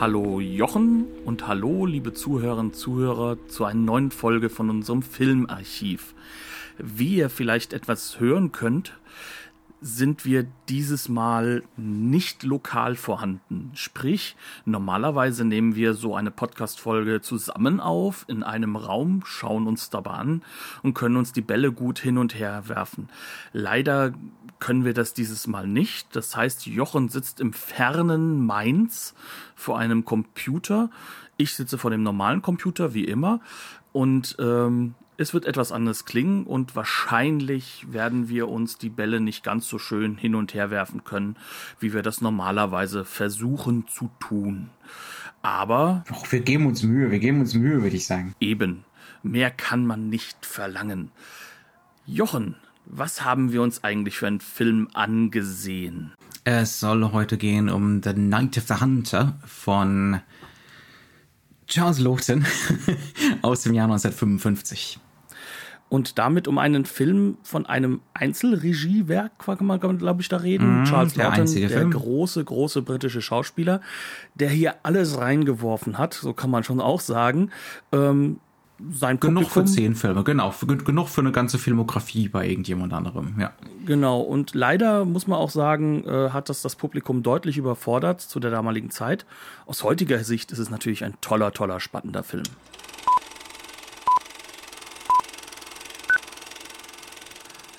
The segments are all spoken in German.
Hallo Jochen und hallo liebe Zuhörerinnen und Zuhörer zu einer neuen Folge von unserem Filmarchiv. Wie ihr vielleicht etwas hören könnt, sind wir dieses Mal nicht lokal vorhanden. Sprich, normalerweise nehmen wir so eine Podcast-Folge zusammen auf, in einem Raum, schauen uns dabei an und können uns die Bälle gut hin und her werfen. Leider können wir das dieses Mal nicht. Das heißt, Jochen sitzt im fernen Mainz vor einem Computer. Ich sitze vor dem normalen Computer, wie immer. Und ähm, es wird etwas anders klingen und wahrscheinlich werden wir uns die Bälle nicht ganz so schön hin und her werfen können, wie wir das normalerweise versuchen zu tun. Aber. Och, wir geben uns Mühe, wir geben uns Mühe, würde ich sagen. Eben. Mehr kann man nicht verlangen. Jochen, was haben wir uns eigentlich für einen Film angesehen? Es soll heute gehen um The Night of the Hunter von Charles Lawton aus dem Jahr 1955. Und damit um einen Film von einem Einzelregiewerk, kann man, glaube ich, da reden. Mm, Charles der Lawton, der Film. große, große britische Schauspieler, der hier alles reingeworfen hat, so kann man schon auch sagen. Ähm, sein Genug für Publikum- zehn Filme, genau. Für, genug für eine ganze Filmografie bei irgendjemand anderem, ja. Genau, und leider muss man auch sagen, äh, hat das das Publikum deutlich überfordert zu der damaligen Zeit. Aus heutiger Sicht ist es natürlich ein toller, toller, spannender Film.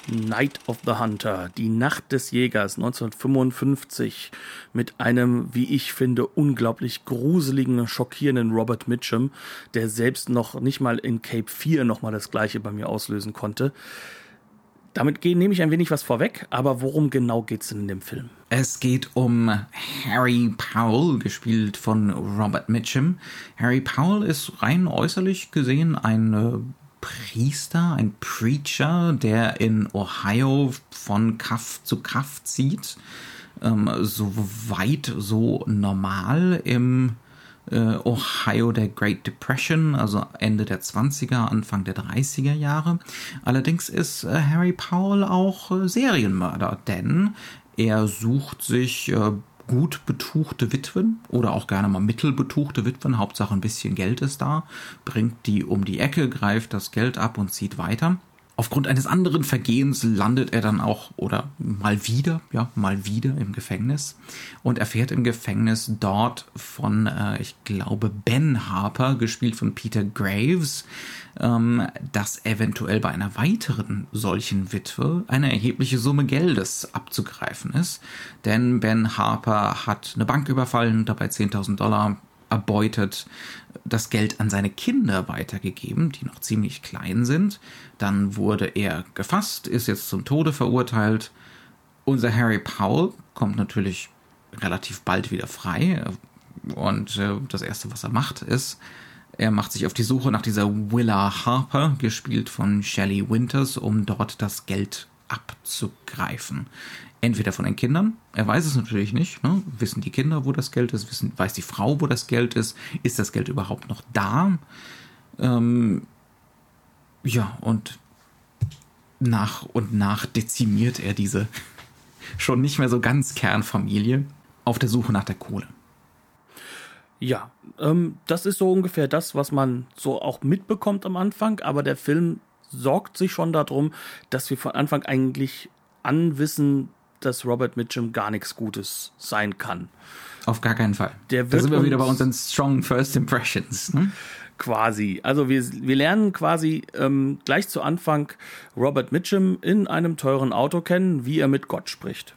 Night of the Hunter, die Nacht des Jägers 1955 mit einem, wie ich finde, unglaublich gruseligen, schockierenden Robert Mitchum, der selbst noch nicht mal in Cape 4 nochmal das gleiche bei mir auslösen konnte. Damit nehme ich ein wenig was vorweg, aber worum genau geht's denn in dem Film? Es geht um Harry Powell, gespielt von Robert Mitchum. Harry Powell ist rein äußerlich gesehen ein äh, Priester, ein Preacher, der in Ohio von Kaff zu Kaff zieht. Ähm, so weit, so normal im äh, Ohio der Great Depression, also Ende der 20er, Anfang der 30er Jahre. Allerdings ist äh, Harry Powell auch äh, Serienmörder, denn er sucht sich äh, gut betuchte Witwen oder auch gerne mal mittelbetuchte Witwen, Hauptsache ein bisschen Geld ist da, bringt die um die Ecke, greift das Geld ab und zieht weiter. Aufgrund eines anderen Vergehens landet er dann auch oder mal wieder, ja, mal wieder im Gefängnis und erfährt im Gefängnis dort von, äh, ich glaube, Ben Harper, gespielt von Peter Graves, ähm, dass eventuell bei einer weiteren solchen Witwe eine erhebliche Summe Geldes abzugreifen ist. Denn Ben Harper hat eine Bank überfallen, dabei 10.000 Dollar erbeutet, das Geld an seine Kinder weitergegeben, die noch ziemlich klein sind. Dann wurde er gefasst, ist jetzt zum Tode verurteilt. Unser Harry Powell kommt natürlich relativ bald wieder frei. Und äh, das Erste, was er macht, ist, er macht sich auf die Suche nach dieser Willa Harper, gespielt von Shelley Winters, um dort das Geld abzugreifen. Entweder von den Kindern, er weiß es natürlich nicht, ne? wissen die Kinder, wo das Geld ist, wissen, weiß die Frau, wo das Geld ist, ist das Geld überhaupt noch da? Ähm, ja, und nach und nach dezimiert er diese schon nicht mehr so ganz Kernfamilie auf der Suche nach der Kohle. Ja, ähm, das ist so ungefähr das, was man so auch mitbekommt am Anfang, aber der Film sorgt sich schon darum, dass wir von Anfang eigentlich an wissen, dass Robert Mitchum gar nichts Gutes sein kann. Auf gar keinen Fall. Der da wird sind wir wieder bei uns- unseren strong first impressions. Ne? Quasi. Also wir, wir lernen quasi ähm, gleich zu Anfang Robert Mitchum in einem teuren Auto kennen, wie er mit Gott spricht.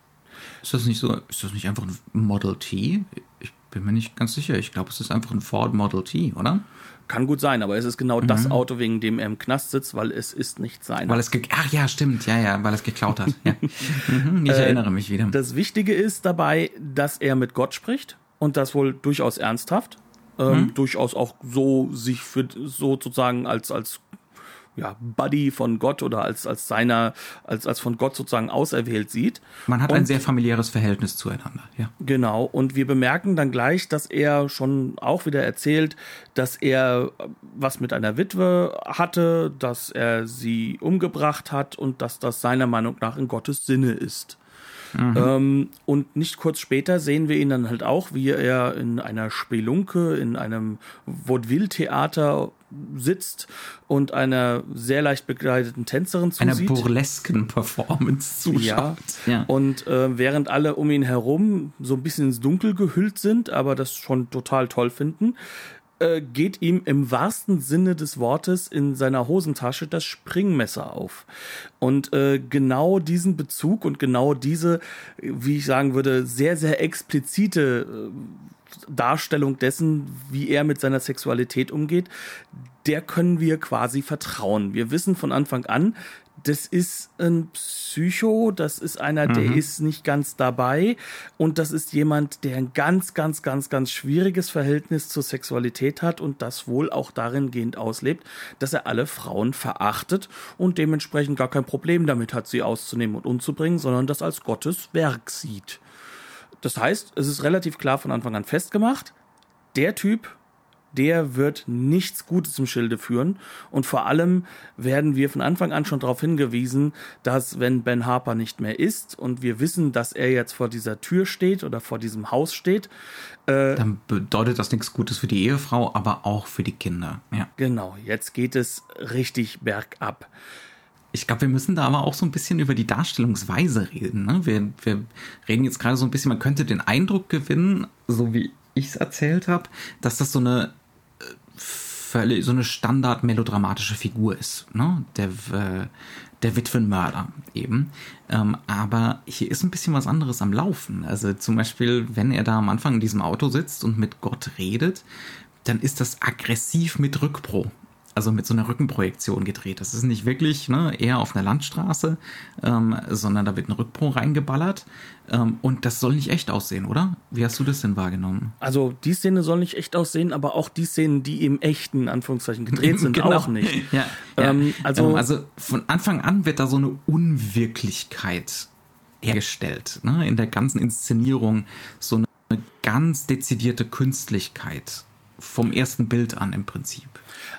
Ist das nicht so? Ist das nicht einfach ein Model T? Ich bin mir nicht ganz sicher. Ich glaube, es ist einfach ein Ford Model T, oder? Kann gut sein, aber es ist genau das Auto, wegen dem er im Knast sitzt, weil es ist nicht sein. Weil es ge Ach ja, stimmt. Ja, ja, weil es geklaut hat. Ja. mhm, ich erinnere mich wieder. Das Wichtige ist dabei, dass er mit Gott spricht und das wohl durchaus ernsthaft. ähm, mhm. durchaus auch so sich für sozusagen als als ja, Buddy von Gott oder als, als seiner, als, als von Gott sozusagen auserwählt sieht. Man hat und, ein sehr familiäres Verhältnis zueinander, ja. Genau. Und wir bemerken dann gleich, dass er schon auch wieder erzählt, dass er was mit einer Witwe hatte, dass er sie umgebracht hat und dass das seiner Meinung nach in Gottes Sinne ist. Mhm. Ähm, und nicht kurz später sehen wir ihn dann halt auch, wie er in einer Spelunke, in einem Vaudeville-Theater sitzt und einer sehr leicht bekleideten Tänzerin zusieht. Einer burlesken Performance zuschaut. Ja, ja. und äh, während alle um ihn herum so ein bisschen ins Dunkel gehüllt sind, aber das schon total toll finden, äh, geht ihm im wahrsten Sinne des Wortes in seiner Hosentasche das Springmesser auf. Und äh, genau diesen Bezug und genau diese, wie ich sagen würde, sehr, sehr explizite äh, Darstellung dessen, wie er mit seiner Sexualität umgeht, der können wir quasi vertrauen. Wir wissen von Anfang an, das ist ein Psycho, das ist einer, der mhm. ist nicht ganz dabei und das ist jemand, der ein ganz, ganz, ganz, ganz schwieriges Verhältnis zur Sexualität hat und das wohl auch darin gehend auslebt, dass er alle Frauen verachtet und dementsprechend gar kein Problem damit hat, sie auszunehmen und umzubringen, sondern das als Gottes Werk sieht. Das heißt, es ist relativ klar von Anfang an festgemacht, der Typ, der wird nichts Gutes im Schilde führen. Und vor allem werden wir von Anfang an schon darauf hingewiesen, dass wenn Ben Harper nicht mehr ist und wir wissen, dass er jetzt vor dieser Tür steht oder vor diesem Haus steht, äh, dann bedeutet das nichts Gutes für die Ehefrau, aber auch für die Kinder. Ja. Genau, jetzt geht es richtig bergab. Ich glaube, wir müssen da aber auch so ein bisschen über die Darstellungsweise reden. Ne? Wir, wir reden jetzt gerade so ein bisschen, man könnte den Eindruck gewinnen, so wie ich es erzählt habe, dass das so eine völlig so eine standard melodramatische Figur ist, ne? Der, äh, der Witwenmörder eben. Ähm, aber hier ist ein bisschen was anderes am Laufen. Also zum Beispiel, wenn er da am Anfang in diesem Auto sitzt und mit Gott redet, dann ist das aggressiv mit Rückpro also mit so einer Rückenprojektion gedreht. Das ist nicht wirklich ne, eher auf einer Landstraße, ähm, sondern da wird ein Rückpro reingeballert. Ähm, und das soll nicht echt aussehen, oder? Wie hast du das denn wahrgenommen? Also die Szene soll nicht echt aussehen, aber auch die Szenen, die im echten Anführungszeichen gedreht sind, genau. auch nicht. ja, ähm, Also, ähm, also von Anfang an wird da so eine Unwirklichkeit hergestellt. Ne? In der ganzen Inszenierung so eine ganz dezidierte Künstlichkeit vom ersten Bild an im Prinzip.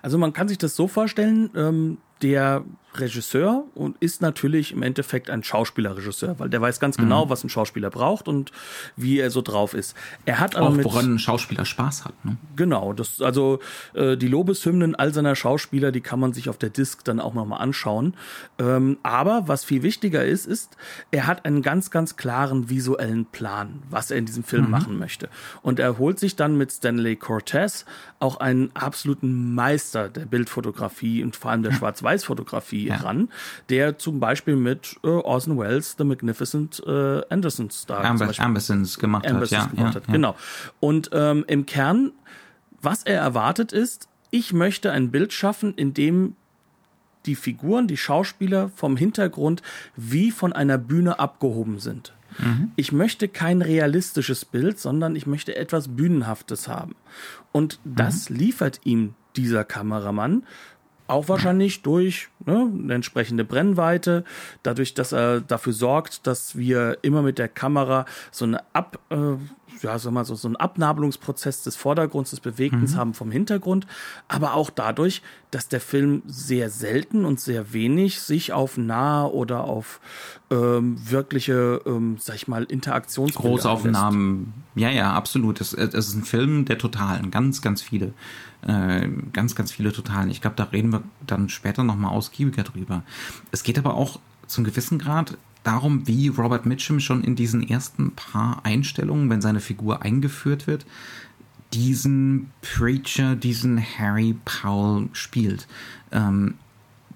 Also man kann sich das so vorstellen, ähm, der Regisseur und ist natürlich im Endeffekt ein Schauspielerregisseur, weil der weiß ganz genau, mhm. was ein Schauspieler braucht und wie er so drauf ist. Er hat aber auch mit, woran ein Schauspieler Spaß hat. Ne? Genau, das also äh, die Lobeshymnen all seiner Schauspieler, die kann man sich auf der Disc dann auch nochmal anschauen. Ähm, aber was viel wichtiger ist, ist, er hat einen ganz ganz klaren visuellen Plan, was er in diesem Film mhm. machen möchte. Und er holt sich dann mit Stanley Cortez auch einen absoluten Meister der Bildfotografie und vor allem der Schwarz-Weiß-Fotografie ja. ran, der zum Beispiel mit äh, Orson Welles The Magnificent äh, Andersons da Amber, Ambersons gemacht Ambersons hat. Gemacht ja, hat. Genau. Und ähm, im Kern, was er erwartet ist, ich möchte ein Bild schaffen, in dem die Figuren, die Schauspieler vom Hintergrund wie von einer Bühne abgehoben sind. Mhm. Ich möchte kein realistisches Bild, sondern ich möchte etwas Bühnenhaftes haben. Und das mhm. liefert ihm dieser Kameramann auch wahrscheinlich durch ne, eine entsprechende Brennweite, dadurch, dass er dafür sorgt, dass wir immer mit der Kamera so eine Ab, äh, ja, sag mal so, so einen Abnabelungsprozess des Vordergrunds, des Bewegtens mhm. haben vom Hintergrund, aber auch dadurch, dass der Film sehr selten und sehr wenig sich auf nahe oder auf ähm, wirkliche, ähm, sag ich mal, Interaktionsbilder Großaufnahmen, ja, ja, absolut. Es, es ist ein Film der Totalen, ganz, ganz viele, äh, ganz, ganz viele Totalen. Ich glaube, da reden wir dann später nochmal ausgiebiger drüber. Es geht aber auch zum gewissen Grad darum, wie Robert Mitchum schon in diesen ersten paar Einstellungen, wenn seine Figur eingeführt wird, diesen Preacher, diesen Harry Powell spielt. Ähm,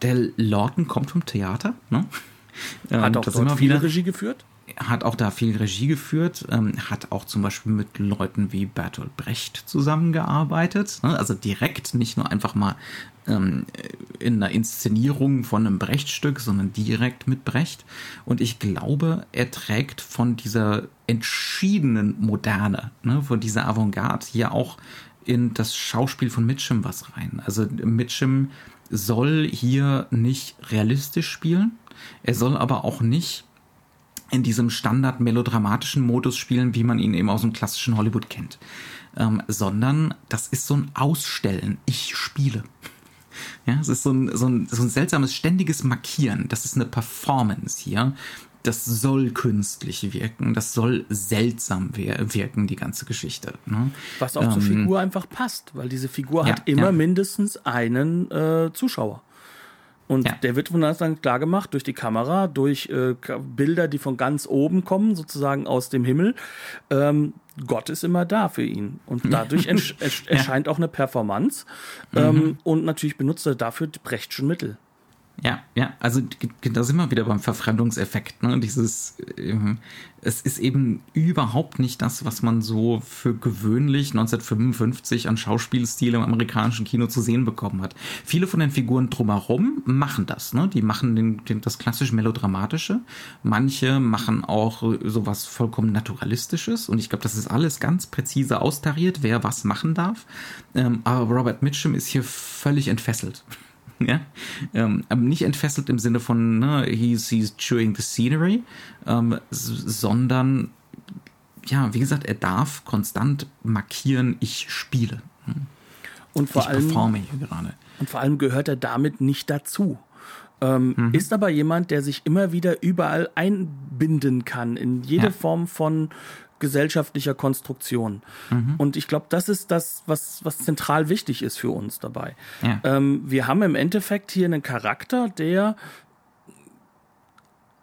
der Lawton kommt vom Theater, ne? Hat auch dort viel Regie geführt? Hat auch da viel Regie geführt, ähm, hat auch zum Beispiel mit Leuten wie Bertolt Brecht zusammengearbeitet. Ne? Also direkt, nicht nur einfach mal ähm, in einer Inszenierung von einem Brecht-Stück, sondern direkt mit Brecht. Und ich glaube, er trägt von dieser entschiedenen Moderne, ne, von dieser Avantgarde hier auch in das Schauspiel von Mitchum was rein. Also Mitchum soll hier nicht realistisch spielen. Er soll aber auch nicht in diesem standard melodramatischen Modus spielen, wie man ihn eben aus dem klassischen Hollywood kennt. Ähm, sondern das ist so ein Ausstellen. Ich spiele. Ja, es ist so ein, so, ein, so ein seltsames, ständiges Markieren. Das ist eine Performance hier. Das soll künstlich wirken, das soll seltsam wirken, die ganze Geschichte. Ne? Was auch ähm, zur Figur einfach passt, weil diese Figur ja, hat immer ja. mindestens einen äh, Zuschauer. Und ja. der wird von uns dann klar gemacht durch die Kamera, durch äh, Bilder, die von ganz oben kommen, sozusagen aus dem Himmel. Ähm, Gott ist immer da für ihn. Und dadurch erscheint auch eine Performance. Ähm, mhm. Und natürlich benutzt er dafür die Brechtschen Mittel. Ja, ja, also da sind wir wieder beim Verfremdungseffekt. Ne? Dieses, ähm, es ist eben überhaupt nicht das, was man so für gewöhnlich 1955 an Schauspielstil im amerikanischen Kino zu sehen bekommen hat. Viele von den Figuren drumherum machen das. Ne? Die machen den, den, das klassisch melodramatische. Manche machen auch sowas vollkommen naturalistisches. Und ich glaube, das ist alles ganz präzise austariert, wer was machen darf. Ähm, aber Robert Mitchum ist hier völlig entfesselt. ja, ähm, aber nicht entfesselt im Sinne von ne, he's, he's chewing the scenery, ähm, sondern ja, wie gesagt, er darf konstant markieren, ich spiele. Hm. Und vor ich allem, performe hier gerade. Und vor allem gehört er damit nicht dazu. Ähm, mhm. Ist aber jemand, der sich immer wieder überall einbinden kann, in jede ja. Form von gesellschaftlicher Konstruktion. Mhm. Und ich glaube, das ist das, was, was zentral wichtig ist für uns dabei. Ja. Ähm, wir haben im Endeffekt hier einen Charakter, der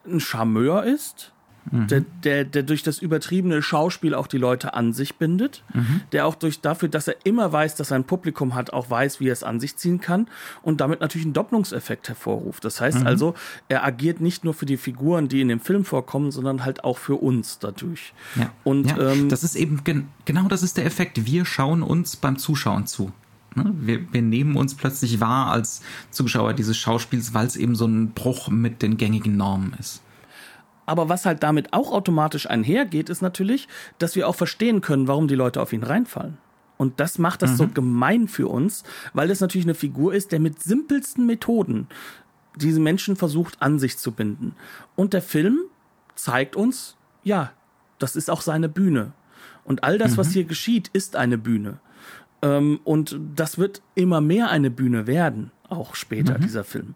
ein Charmeur ist, mhm. der, der, der durch das übertriebene Schauspiel auch die Leute an sich bindet, mhm. der auch durch dafür, dass er immer weiß, dass er ein Publikum hat, auch weiß, wie er es an sich ziehen kann und damit natürlich einen Doppelungseffekt hervorruft. Das heißt mhm. also, er agiert nicht nur für die Figuren, die in dem Film vorkommen, sondern halt auch für uns dadurch. Ja. Und ja, ähm, das ist eben gen genau das ist der Effekt. Wir schauen uns beim Zuschauen zu. Ne? Wir, wir, nehmen uns plötzlich wahr als Zuschauer dieses Schauspiels, weil es eben so ein Bruch mit den gängigen Normen ist. Aber was halt damit auch automatisch einhergeht, ist natürlich, dass wir auch verstehen können, warum die Leute auf ihn reinfallen. Und das macht das mhm. so gemein für uns, weil es natürlich eine Figur ist, der mit simpelsten Methoden diese Menschen versucht an sich zu binden. Und der Film zeigt uns, ja, das ist auch seine Bühne. Und all das, mhm. was hier geschieht, ist eine Bühne. Ähm, und das wird immer mehr eine Bühne werden, auch später, mhm. dieser Film.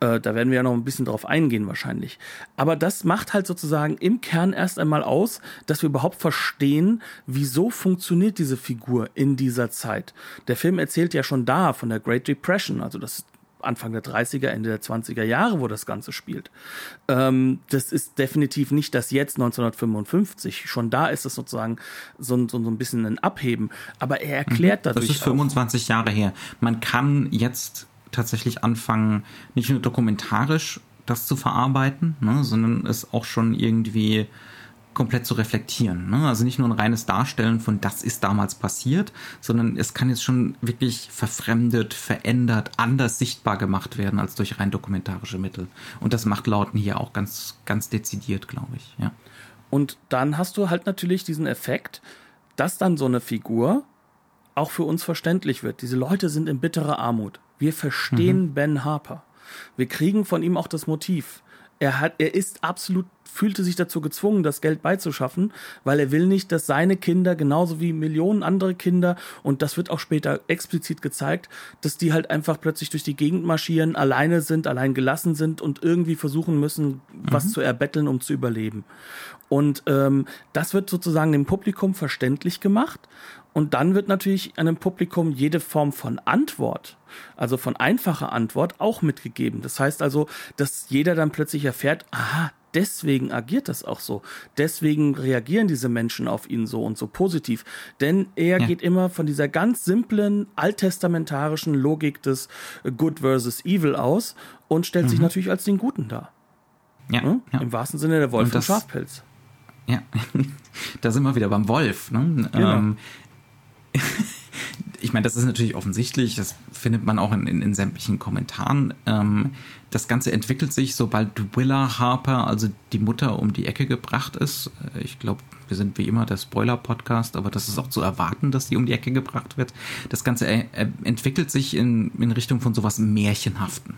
Äh, da werden wir ja noch ein bisschen drauf eingehen wahrscheinlich. Aber das macht halt sozusagen im Kern erst einmal aus, dass wir überhaupt verstehen, wieso funktioniert diese Figur in dieser Zeit. Der Film erzählt ja schon da von der Great Depression, also das Anfang der 30er, Ende der 20er Jahre, wo das Ganze spielt. Ähm, das ist definitiv nicht das jetzt 1955. Schon da ist es sozusagen so, so, so ein bisschen ein Abheben. Aber er erklärt mhm. dadurch. Das ist 25 auch, Jahre her. Man kann jetzt tatsächlich anfangen, nicht nur dokumentarisch das zu verarbeiten, ne, sondern es auch schon irgendwie komplett zu reflektieren. Ne? Also nicht nur ein reines Darstellen von das ist damals passiert, sondern es kann jetzt schon wirklich verfremdet, verändert, anders sichtbar gemacht werden als durch rein dokumentarische Mittel. Und das macht Lauten hier auch ganz, ganz dezidiert, glaube ich. Ja. Und dann hast du halt natürlich diesen Effekt, dass dann so eine Figur auch für uns verständlich wird. Diese Leute sind in bitterer Armut. Wir verstehen mhm. Ben Harper. Wir kriegen von ihm auch das Motiv. Er hat, er ist absolut, fühlte sich dazu gezwungen, das Geld beizuschaffen, weil er will nicht, dass seine Kinder genauso wie Millionen andere Kinder, und das wird auch später explizit gezeigt, dass die halt einfach plötzlich durch die Gegend marschieren, alleine sind, allein gelassen sind und irgendwie versuchen müssen, mhm. was zu erbetteln, um zu überleben. Und ähm, das wird sozusagen dem Publikum verständlich gemacht. Und dann wird natürlich einem Publikum jede Form von Antwort, also von einfacher Antwort, auch mitgegeben. Das heißt also, dass jeder dann plötzlich erfährt, aha, deswegen agiert das auch so. Deswegen reagieren diese Menschen auf ihn so und so positiv. Denn er ja. geht immer von dieser ganz simplen alttestamentarischen Logik des Good versus Evil aus und stellt mhm. sich natürlich als den Guten dar. Ja, hm? ja. Im wahrsten Sinne der Wolf und, das, und Schafpelz. Ja, da sind wir wieder beim Wolf. Ne? Genau. Ähm, ich meine, das ist natürlich offensichtlich, das findet man auch in, in, in sämtlichen Kommentaren. Ähm, das Ganze entwickelt sich, sobald Willa Harper, also die Mutter, um die Ecke gebracht ist. Äh, ich glaube, wir sind wie immer der Spoiler-Podcast, aber das ist auch zu erwarten, dass sie um die Ecke gebracht wird. Das Ganze äh, äh entwickelt sich in, in Richtung von sowas Märchenhaften.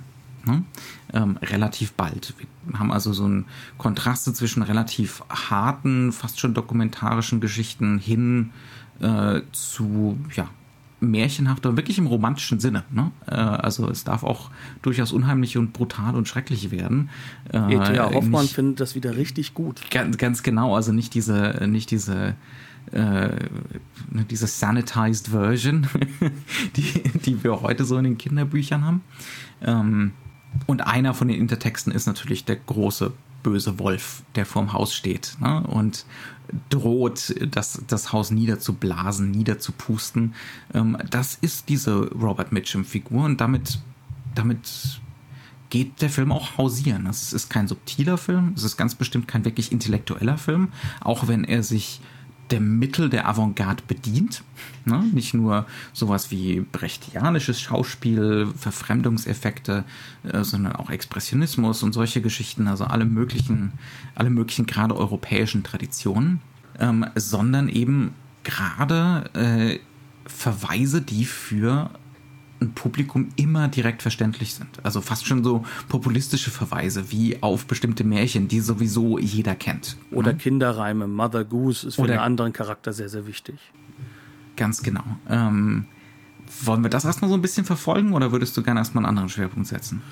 Ne? Ähm, relativ bald. Wir haben also so einen Kontrast zwischen relativ harten, fast schon dokumentarischen Geschichten hin äh, zu ja, märchenhafter, wirklich im romantischen Sinne. Ne? Äh, also es darf auch durchaus unheimlich und brutal und schrecklich werden. Äh, E.T.A. Hoffmann nicht, findet das wieder richtig gut. Ganz, ganz genau, also nicht diese, nicht diese äh, ne, diese sanitized Version, die, die wir heute so in den Kinderbüchern haben. Ähm, und einer von den Intertexten ist natürlich der große böse Wolf, der vorm Haus steht ne? und droht, das, das Haus niederzublasen, niederzupusten. Ähm, das ist diese Robert Mitchum-Figur und damit, damit geht der Film auch hausieren. Es ist kein subtiler Film, es ist ganz bestimmt kein wirklich intellektueller Film, auch wenn er sich der Mittel der Avantgarde bedient. Ne? Nicht nur sowas wie brechtianisches Schauspiel, Verfremdungseffekte, äh, sondern auch Expressionismus und solche Geschichten, also alle möglichen, alle möglichen gerade europäischen Traditionen, ähm, sondern eben gerade äh, Verweise, die für Publikum immer direkt verständlich sind. Also fast schon so populistische Verweise wie auf bestimmte Märchen, die sowieso jeder kennt. Oder mhm. Kinderreime. Mother Goose ist für Oder einen anderen Charakter sehr, sehr wichtig. Ganz genau. Ähm, wollen wir das erstmal so ein bisschen verfolgen oder würdest du gerne erstmal einen anderen Schwerpunkt setzen?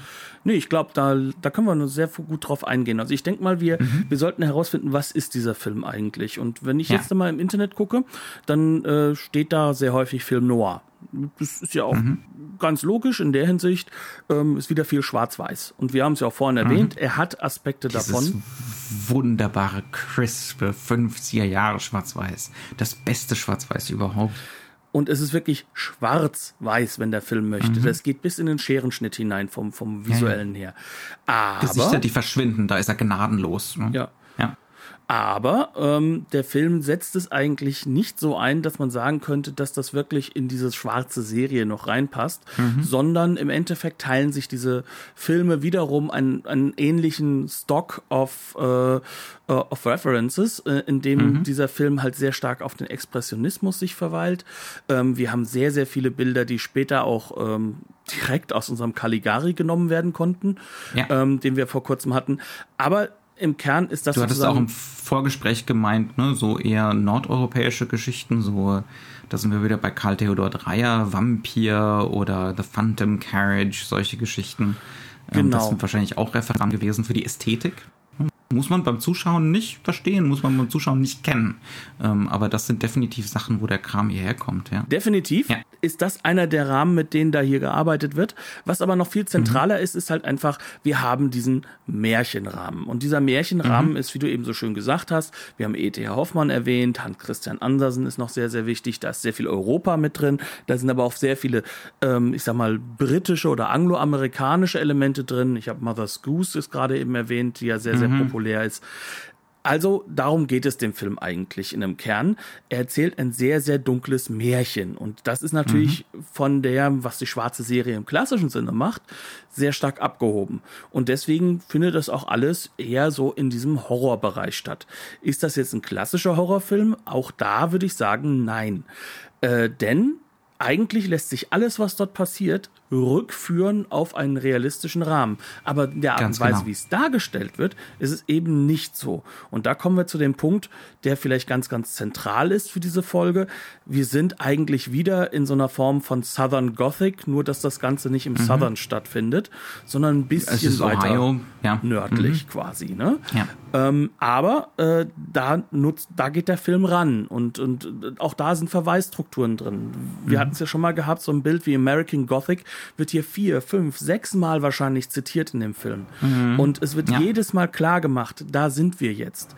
Nee, ich glaube, da, da können wir nur sehr gut drauf eingehen. Also ich denke mal, wir, mhm. wir sollten herausfinden, was ist dieser Film eigentlich. Und wenn ich ja. jetzt mal im Internet gucke, dann äh, steht da sehr häufig Film Noir. Das ist ja auch mhm. ganz logisch in der Hinsicht, ähm, ist wieder viel Schwarz-Weiß. Und wir haben es ja auch vorhin mhm. erwähnt, er hat Aspekte Dieses davon. Wunderbare, crispe 50er Jahre Schwarz-Weiß. Das beste Schwarz-Weiß überhaupt. Und es ist wirklich schwarz-weiß, wenn der Film möchte. Mhm. Das geht bis in den Scherenschnitt hinein vom, vom visuellen ja, ja. her. Aber, Gesichter, die verschwinden, da ist er gnadenlos. Ne? Ja. Aber ähm, der Film setzt es eigentlich nicht so ein, dass man sagen könnte, dass das wirklich in diese schwarze Serie noch reinpasst, mhm. sondern im Endeffekt teilen sich diese Filme wiederum einen, einen ähnlichen Stock of, äh, äh of References, äh, in dem mhm. dieser Film halt sehr stark auf den Expressionismus sich verweilt. Ähm, wir haben sehr, sehr viele Bilder, die später auch ähm, direkt aus unserem Caligari genommen werden konnten, ja. ähm, den wir vor kurzem hatten. Aber im Kern ist das Du hattest auch im Vorgespräch gemeint, ne, so eher nordeuropäische Geschichten, so, da sind wir wieder bei Karl Theodor Dreyer, Vampir oder The Phantom Carriage, solche Geschichten. Ähm, genau. Das sind wahrscheinlich auch Referenten gewesen für die Ästhetik. Muss man beim Zuschauen nicht verstehen, muss man beim Zuschauen nicht kennen. Ähm, aber das sind definitiv Sachen, wo der Kram hierher kommt. Ja. Definitiv ja. ist das einer der Rahmen, mit denen da hier gearbeitet wird. Was aber noch viel zentraler mhm. ist, ist halt einfach, wir haben diesen Märchenrahmen. Und dieser Märchenrahmen mhm. ist, wie du eben so schön gesagt hast, wir haben E.T.H. Hoffmann erwähnt, Hans Christian Andersen ist noch sehr, sehr wichtig, da ist sehr viel Europa mit drin, da sind aber auch sehr viele, ähm, ich sag mal, britische oder angloamerikanische Elemente drin. Ich habe Mother's Goose ist gerade eben erwähnt, die ja sehr, sehr mhm. populär populär ist. Also darum geht es dem Film eigentlich in einem Kern. Er erzählt ein sehr, sehr dunkles Märchen. Und das ist natürlich mhm. von der, was die schwarze Serie im klassischen Sinne macht, sehr stark abgehoben. Und deswegen findet das auch alles eher so in diesem Horrorbereich statt. Ist das jetzt ein klassischer Horrorfilm? Auch da würde ich sagen, nein. Äh, denn eigentlich lässt sich alles, was dort passiert, rückführen auf einen realistischen Rahmen. Aber in der Art und Weise, genau. wie es dargestellt wird, ist es eben nicht so. Und da kommen wir zu dem Punkt, der vielleicht ganz, ganz zentral ist für diese Folge. Wir sind eigentlich wieder in so einer Form von Southern Gothic, nur dass das Ganze nicht im mhm. Southern stattfindet, sondern ein bisschen weiter Ohio. Ja. nördlich mhm. quasi. Ne? Ja. Ähm, aber äh, da nutzt, da geht der Film ran und, und auch da sind Verweisstrukturen drin. Wir mhm. hatten es ja schon mal gehabt, so ein Bild wie American Gothic wird hier vier, fünf, sechs Mal wahrscheinlich zitiert in dem Film. Mhm. Und es wird ja. jedes Mal klar gemacht, da sind wir jetzt.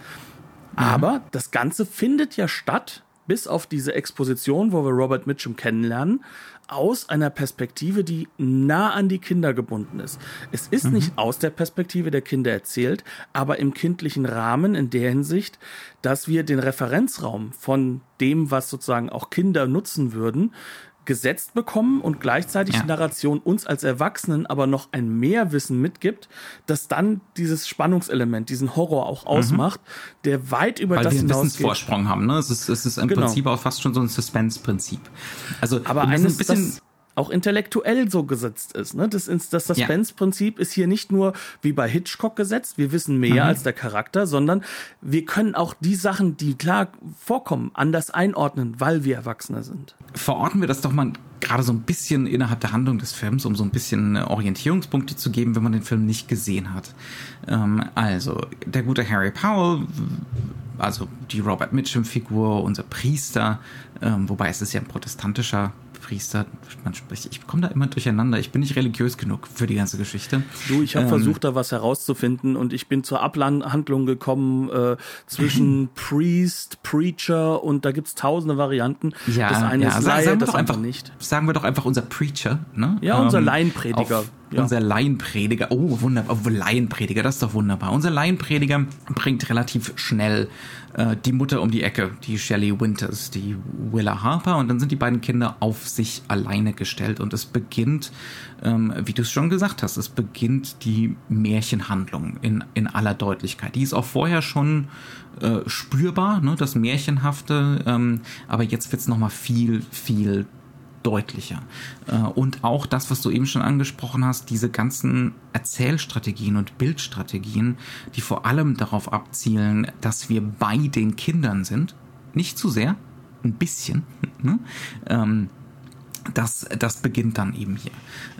Mhm. Aber das Ganze findet ja statt, bis auf diese Exposition, wo wir Robert Mitchum kennenlernen, aus einer Perspektive, die nah an die Kinder gebunden ist. Es ist mhm. nicht aus der Perspektive der Kinder erzählt, aber im kindlichen Rahmen in der Hinsicht, dass wir den Referenzraum von dem, was sozusagen auch Kinder nutzen würden, gesetzt bekommen und gleichzeitig ja. die Narration uns als Erwachsenen aber noch ein Mehrwissen mitgibt, das dann dieses Spannungselement, diesen Horror auch mhm. ausmacht, mhm. der weit über Weil das wir einen Wissensvorsprung haben. Ne? Es, ist, es ist im genau. Prinzip auch fast schon so ein Suspense-Prinzip. Also, aber eines, ein bisschen auch intellektuell so gesetzt ist. Ne? Das, das Suspense-Prinzip ist hier nicht nur wie bei Hitchcock gesetzt, wir wissen mehr mhm. als der Charakter, sondern wir können auch die Sachen, die klar vorkommen, anders einordnen, weil wir Erwachsene sind. Verorten wir das doch mal gerade so ein bisschen innerhalb der Handlung des Films, um so ein bisschen Orientierungspunkte zu geben, wenn man den Film nicht gesehen hat. Ähm, also, der gute Harry Powell, also die Robert Mitchum-Figur, unser Priester, ähm, wobei es ist ja ein protestantischer Priester, man spricht, ich komme da immer durcheinander. Ich bin nicht religiös genug für die ganze Geschichte. Du, ich habe ähm, versucht, da was herauszufinden und ich bin zur Abhandlung gekommen äh, zwischen Priest, Preacher und da gibt's tausende Varianten. Ja, das eine ja, ist Laie, sagen wir doch einfach nicht. Sagen wir doch einfach unser Preacher, ne? Ja, unser ähm, Laienprediger. Ja. Unser Laienprediger, oh wunderbar, oh, Laienprediger, das ist doch wunderbar. Unser Laienprediger bringt relativ schnell äh, die Mutter um die Ecke, die Shelley Winters, die Willa Harper, und dann sind die beiden Kinder auf sich alleine gestellt und es beginnt, ähm, wie du es schon gesagt hast, es beginnt die Märchenhandlung in, in aller Deutlichkeit. Die ist auch vorher schon äh, spürbar, ne, das Märchenhafte, ähm, aber jetzt wird es nochmal viel, viel deutlicher. Äh, und auch das, was du eben schon angesprochen hast, diese ganzen Erzählstrategien und Bildstrategien, die vor allem darauf abzielen, dass wir bei den Kindern sind. Nicht zu sehr, ein bisschen. Ne? Ähm, das, das beginnt dann eben hier.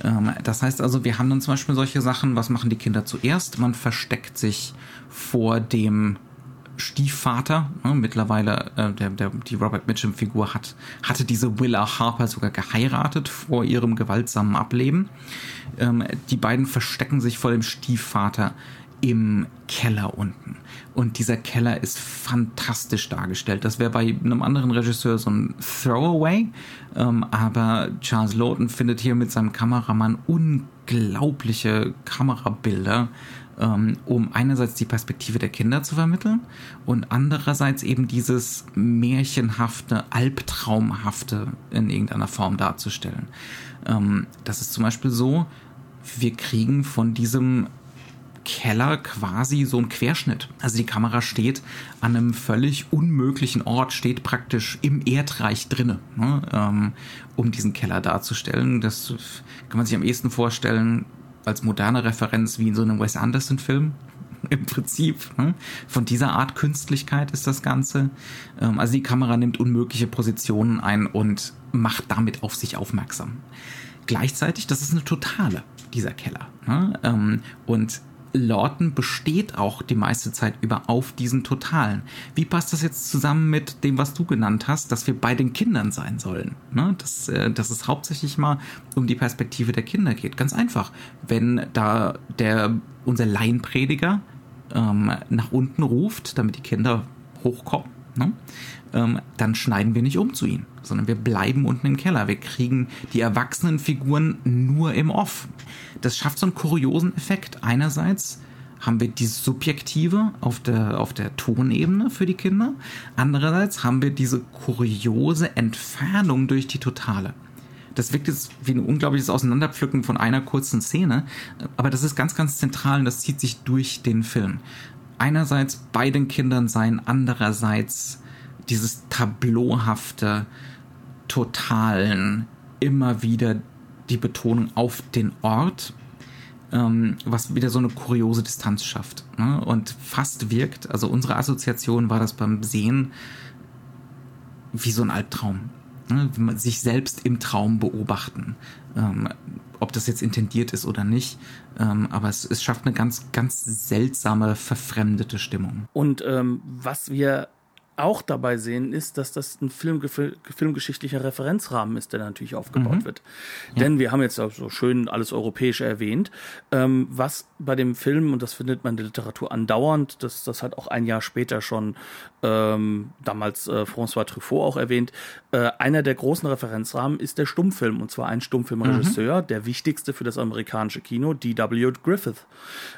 Ähm, das heißt also, wir haben dann zum Beispiel solche Sachen, was machen die Kinder zuerst? Man versteckt sich vor dem Stiefvater, ne, mittlerweile äh, der, der, die Robert Mitchum-Figur hat, hatte diese Willa Harper sogar geheiratet vor ihrem gewaltsamen Ableben. Ähm, die beiden verstecken sich vor dem Stiefvater im Keller unten. Und dieser Keller ist fantastisch dargestellt. Das wäre bei einem anderen Regisseur so ein Throwaway, ähm, aber Charles Lawton findet hier mit seinem Kameramann unglaubliche Kamerabilder um einerseits die Perspektive der Kinder zu vermitteln und andererseits eben dieses märchenhafte, albtraumhafte in irgendeiner Form darzustellen. Ähm, das ist zum Beispiel so, wir kriegen von diesem Keller quasi so ein Querschnitt. Also die Kamera steht an einem völlig unmöglichen Ort, steht praktisch im Erdreich drinne, ne, ähm, um diesen Keller darzustellen. Das kann man sich am ehesten vorstellen, als moderne Referenz wie in so einem Wes Anderson-Film. Im Prinzip. Ne? Von dieser Art Künstlichkeit ist das Ganze. Ähm, also die Kamera nimmt unmögliche Positionen ein und macht damit auf sich aufmerksam. Gleichzeitig, das ist eine totale, dieser Keller. Ne? Ähm, und Lawton besteht auch die meiste Zeit über auf diesen Totalen. Wie passt das jetzt zusammen mit dem, was du genannt hast, dass wir bei den Kindern sein sollen? Ne? Dass, äh, dass es hauptsächlich mal um die Perspektive der Kinder geht. Ganz einfach. Wenn da der, unser Laienprediger ähm, nach unten ruft, damit die Kinder hochkommen, ne? Ähm, dann schneiden wir nicht um zu ihnen, sondern wir bleiben unten im Keller. Wir kriegen die erwachsenen Figuren nur im Off. Das schafft so einen kuriosen Effekt. Einerseits haben wir die Subjektive auf der, auf der Tonebene für die Kinder. Andererseits haben wir diese kuriose Entfernung durch die Totale. Das wirkt jetzt wie ein unglaubliches Auseinanderpflücken von einer kurzen Szene, aber das ist ganz, ganz zentral und das zieht sich durch den Film. Einerseits bei den Kindern sein, andererseits dieses tableauhafte, totalen, immer wieder die Betonung auf den Ort, ähm, was wieder so eine kuriose Distanz schafft ne? und fast wirkt. Also unsere Assoziation war das beim Sehen wie so ein Albtraum. Ne? Sich selbst im Traum beobachten. Ähm, ob das jetzt intendiert ist oder nicht. Ähm, aber es, es schafft eine ganz, ganz seltsame, verfremdete Stimmung. Und ähm, was wir auch dabei sehen, ist, dass das ein Film, filmgeschichtlicher Referenzrahmen ist, der natürlich aufgebaut mhm. wird. Ja. Denn wir haben jetzt auch so schön alles Europäische erwähnt, ähm, was bei dem Film, und das findet man in der Literatur andauernd, das, das hat auch ein Jahr später schon ähm, damals äh, François Truffaut auch erwähnt, äh, einer der großen Referenzrahmen ist der Stummfilm, und zwar ein Stummfilmregisseur, mhm. der wichtigste für das amerikanische Kino, D.W. Griffith.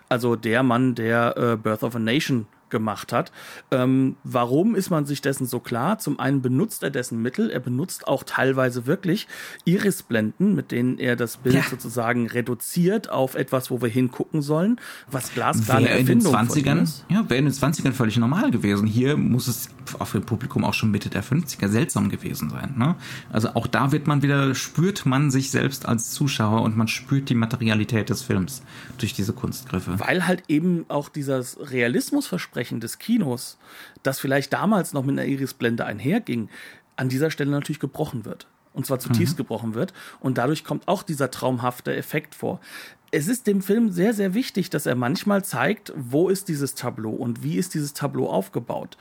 Also der Mann, der äh, Birth of a Nation gemacht hat. Ähm, warum ist man sich dessen so klar? Zum einen benutzt er dessen Mittel, er benutzt auch teilweise wirklich Irisblenden, mit denen er das Bild ja. sozusagen reduziert auf etwas, wo wir hingucken sollen, was glasklar in den 20ern, ist. Ja, wäre in den 20ern völlig normal gewesen. Hier muss es auf dem Publikum auch schon Mitte der 50er seltsam gewesen sein. Ne? Also auch da wird man wieder, spürt man sich selbst als Zuschauer und man spürt die Materialität des Films durch diese Kunstgriffe. Weil halt eben auch dieses Realismusversprechen des Kinos, das vielleicht damals noch mit einer Irisblende einherging, an dieser Stelle natürlich gebrochen wird. Und zwar zutiefst mhm. gebrochen wird. Und dadurch kommt auch dieser traumhafte Effekt vor es ist dem Film sehr, sehr wichtig, dass er manchmal zeigt, wo ist dieses Tableau und wie ist dieses Tableau aufgebaut.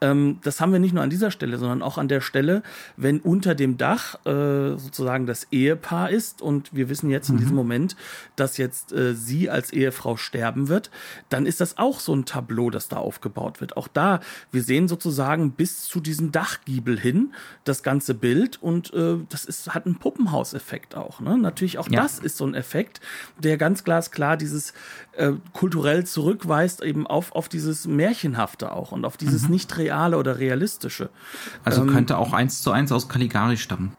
Ähm, das haben wir nicht nur an dieser Stelle, sondern auch an der Stelle, wenn unter dem Dach äh, sozusagen das Ehepaar ist und wir wissen jetzt in diesem mhm. Moment, dass jetzt äh, sie als Ehefrau sterben wird, dann ist das auch so ein Tableau, das da aufgebaut wird. Auch da, wir sehen sozusagen bis zu diesem Dachgiebel hin das ganze Bild und äh, das ist, hat einen Puppenhauseffekt auch. Ne? Natürlich auch ja. das ist so ein Effekt, der der ganz glasklar dieses äh, kulturell zurückweist, eben auf, auf dieses Märchenhafte auch und auf dieses mhm. nicht reale oder realistische. Also ähm, könnte auch eins zu eins aus Caligari stammen.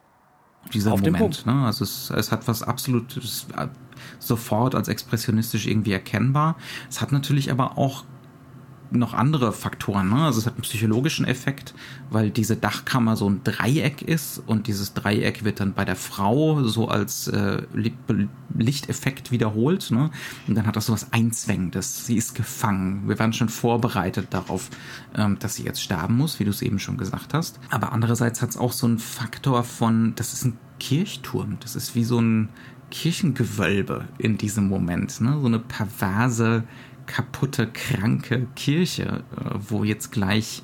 Dieser auf Moment. Ne? Also es, es hat was absolut äh, sofort als expressionistisch irgendwie erkennbar. Es hat natürlich aber auch noch andere Faktoren. Ne? Also es hat einen psychologischen Effekt, weil diese Dachkammer so ein Dreieck ist und dieses Dreieck wird dann bei der Frau so als äh, Lichteffekt wiederholt. Ne? Und dann hat das so was Einzwängendes. Sie ist gefangen. Wir waren schon vorbereitet darauf, ähm, dass sie jetzt sterben muss, wie du es eben schon gesagt hast. Aber andererseits hat es auch so einen Faktor von, das ist ein Kirchturm. Das ist wie so ein Kirchengewölbe in diesem Moment. Ne? So eine perverse kaputte, kranke Kirche, äh, wo jetzt gleich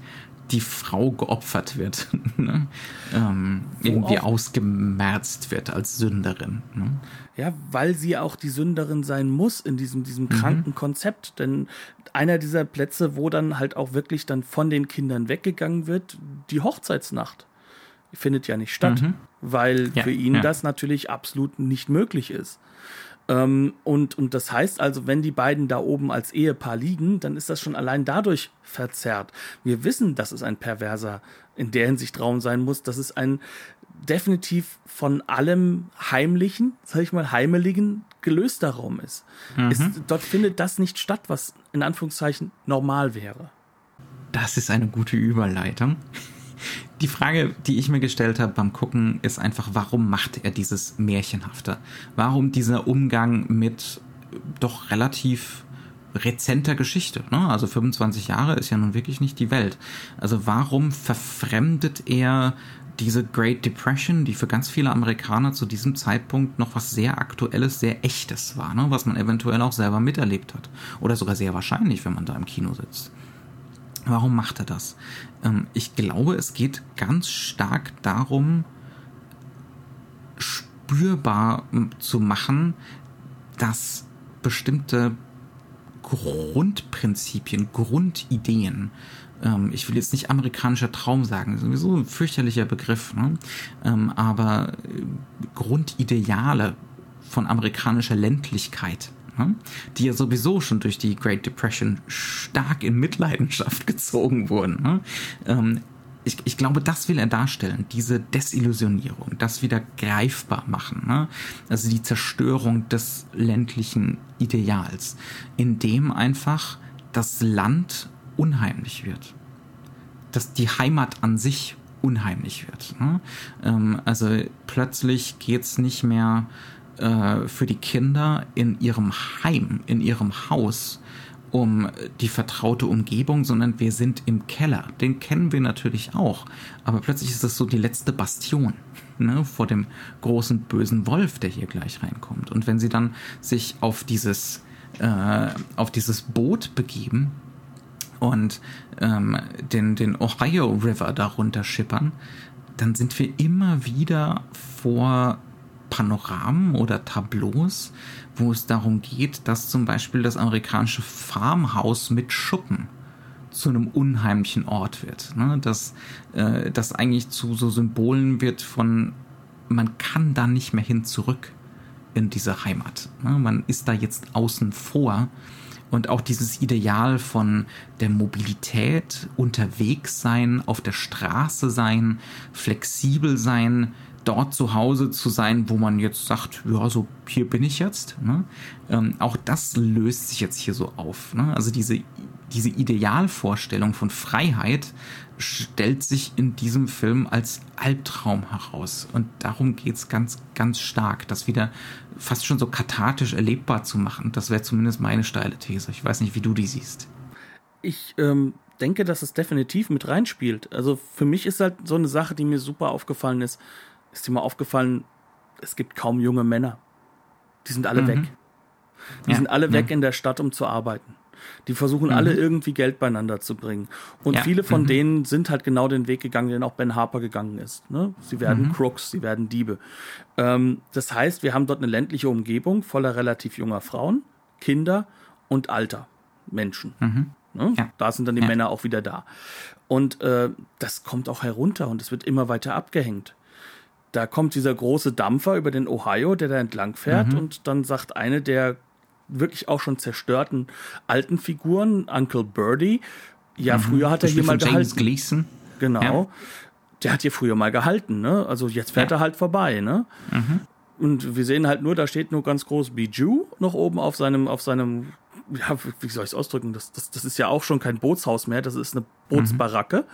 die Frau geopfert wird, ne? ähm, irgendwie ausgemerzt wird als Sünderin. Ne? Ja, weil sie auch die Sünderin sein muss in diesem, diesem kranken mhm. Konzept. Denn einer dieser Plätze, wo dann halt auch wirklich dann von den Kindern weggegangen wird, die Hochzeitsnacht findet ja nicht statt, mhm. weil ja, für ihn ja. das natürlich absolut nicht möglich ist. Ähm, und, und das heißt also, wenn die beiden da oben als Ehepaar liegen, dann ist das schon allein dadurch verzerrt. Wir wissen, dass es ein perverser in der Hinsicht Raum sein muss, dass es ein definitiv von allem Heimlichen, sag ich mal, Heimeligen gelöster Raum ist. Mhm. ist. Dort findet das nicht statt, was in Anführungszeichen normal wäre. Das ist eine gute Überleitung. Die Frage, die ich mir gestellt habe beim Gucken, ist einfach, warum macht er dieses Märchenhafte? Warum dieser Umgang mit doch relativ rezenter Geschichte? Ne? Also 25 Jahre ist ja nun wirklich nicht die Welt. Also warum verfremdet er diese Great Depression, die für ganz viele Amerikaner zu diesem Zeitpunkt noch was sehr Aktuelles, sehr Echtes war, ne? was man eventuell auch selber miterlebt hat. Oder sogar sehr wahrscheinlich, wenn man da im Kino sitzt. Warum macht er das? Ähm, ich glaube, es geht ganz stark darum, spürbar zu machen, dass bestimmte Grundprinzipien, Grundideen, ähm, ich will jetzt nicht amerikanischer Traum sagen, sowieso ein fürchterlicher Begriff, ne? Ähm, aber äh, Grundideale von amerikanischer Ländlichkeit? Die ja sowieso schon durch die Great Depression stark in Mitleidenschaft gezogen wurden. Ne? Ähm, ich, ich, glaube, das will er darstellen, diese Desillusionierung, das wieder greifbar machen, ne? also die Zerstörung des ländlichen Ideals, indem einfach das Land unheimlich wird, dass die Heimat an sich unheimlich wird. Ne? Ähm, also plötzlich geht's nicht mehr äh, für die Kinder in ihrem Heim, in ihrem Haus um die vertraute Umgebung, sondern wir sind im Keller. Den kennen wir natürlich auch. Aber plötzlich ist das so die letzte Bastion ne, vor dem großen bösen Wolf, der hier gleich reinkommt. Und wenn sie dann sich auf dieses, äh, auf dieses Boot begeben und ähm, den, den Ohio River darunter schippern, dann sind wir immer wieder vor Panoramen oder Tableaus, wo es darum geht, dass zum Beispiel das amerikanische Farmhaus mit Schuppen zu einem unheimlichen Ort wird. Ne? Dass äh, das eigentlich zu so Symbolen wird von, man kann da nicht mehr hin zurück in diese Heimat. Ne? Man ist da jetzt außen vor Und auch dieses Ideal von der Mobilität, unterwegs sein, auf der Straße sein, flexibel sein, dort zu Hause zu sein, wo man jetzt sagt, ja, so hier bin ich jetzt. Ne? Ähm, auch das löst sich jetzt hier so auf. Ne? Also diese, diese Idealvorstellung von Freiheit stellt sich in diesem Film als Albtraum heraus. Und darum geht es ganz, ganz stark, das wieder fast schon so kathartisch erlebbar zu machen. Das wäre zumindest meine steile These. Ich weiß nicht, wie du die siehst. Ich ähm, denke, dass es definitiv mit reinspielt. Also für mich ist halt so eine Sache, die mir super aufgefallen ist, ist dir mal aufgefallen, es gibt kaum junge Männer. Die sind alle mhm. weg. Die ja, sind alle weg in der Stadt, um zu arbeiten. Die versuchen mhm. alle irgendwie Geld beieinander zu bringen. Und ja. viele von mhm. denen sind halt genau den Weg gegangen, den auch Ben Harper gegangen ist. Ne? Sie werden mhm. Crooks, sie werden Diebe. Ähm, das heißt, wir haben dort eine ländliche Umgebung voller relativ junger Frauen, Kinder und alter Menschen. Mhm. Ne? Ja. Da sind dann die ja. Männer auch wieder da. Und äh, das kommt auch herunter und es wird immer weiter abgehängt. Da kommt dieser große Dampfer über den Ohio, der da entlang fährt mhm. und dann sagt eine der wirklich auch schon zerstörten alten Figuren, Uncle Birdie. Ja, mhm. früher hat er hier mal gehalten. James Gleason. Genau. Ja. Der hat hier früher mal gehalten, ne? Also jetzt fährt ja. er halt vorbei, ne? Mhm. Und wir sehen halt nur, da steht nur ganz groß Bijou noch oben auf seinem, auf seinem, ja, wie soll ich es ausdrücken? Das, das, das ist ja auch schon kein Bootshaus mehr, das ist eine Bootsbaracke.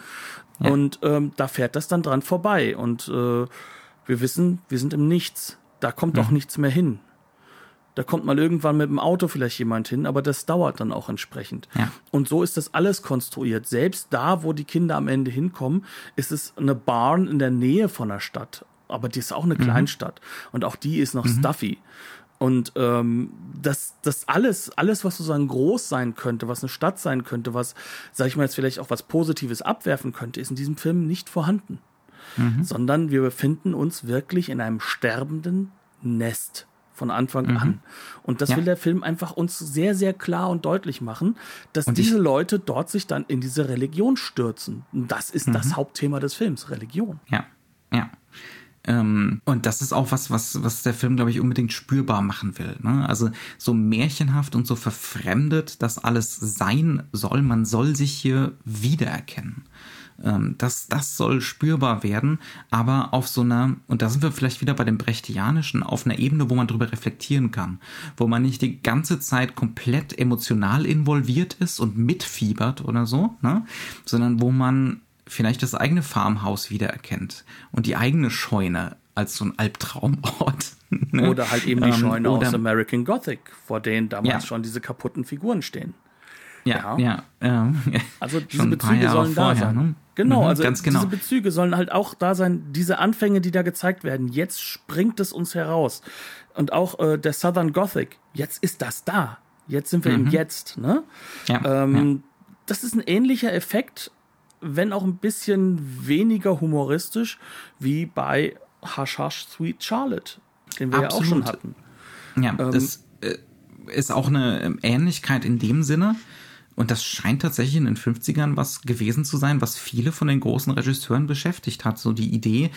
Mhm. Ja. Und ähm, da fährt das dann dran vorbei. Und äh, wir wissen, wir sind im Nichts. Da kommt mhm. auch nichts mehr hin. Da kommt mal irgendwann mit dem Auto vielleicht jemand hin, aber das dauert dann auch entsprechend. Ja. Und so ist das alles konstruiert. Selbst da, wo die Kinder am Ende hinkommen, ist es eine Barn in der Nähe von der Stadt. Aber die ist auch eine mhm. Kleinstadt. Und auch die ist noch mhm. stuffy. Und ähm, das, das alles, alles, was sozusagen groß sein könnte, was eine Stadt sein könnte, was, sag ich mal jetzt vielleicht auch was Positives abwerfen könnte, ist in diesem Film nicht vorhanden. Mhm. Sondern wir befinden uns wirklich in einem sterbenden Nest von Anfang mhm. an. Und das ja. will der Film einfach uns sehr, sehr klar und deutlich machen, dass und diese Leute dort sich dann in diese Religion stürzen. Und das ist mhm. das Hauptthema des Films, Religion. Ja, ja. Ähm, und das ist auch was, was, was der Film, glaube ich, unbedingt spürbar machen will. Ne? Also so märchenhaft und so verfremdet, dass alles sein soll. Man soll sich hier wiedererkennen. Ähm, das, das soll spürbar werden, aber auf so einer, und da sind wir vielleicht wieder bei dem Brechtianischen, auf einer Ebene, wo man drüber reflektieren kann, wo man nicht die ganze Zeit komplett emotional involviert ist und mitfiebert oder so, ne? sondern wo man vielleicht das eigene Farmhaus wiedererkennt und die eigene Scheune als so ein Albtraumort. Ne? Oder halt eben die ähm, Scheune ähm, aus American Gothic, vor denen damals ja. schon diese kaputten Figuren stehen. Ja, ja. ja also diese Bezüge sollen da vorher, sein. Ne? Genau, mhm, also genau. diese Bezüge sollen halt auch da sein. Diese Anfänge, die da gezeigt werden, jetzt springt es uns heraus. Und auch äh, der Southern Gothic, jetzt ist das da. Jetzt sind wir mhm. im Jetzt. Ne? Ja, ähm, ja. Das ist ein ähnlicher Effekt, wenn auch ein bisschen weniger humoristisch, wie bei Hush Hush Sweet Charlotte, den wir Absolut. ja auch schon hatten. Ja, ähm, das äh, ist auch eine Ähnlichkeit in dem Sinne, und das scheint tatsächlich in den 50ern was gewesen zu sein, was viele von den großen Regisseuren beschäftigt hat. So die Idee,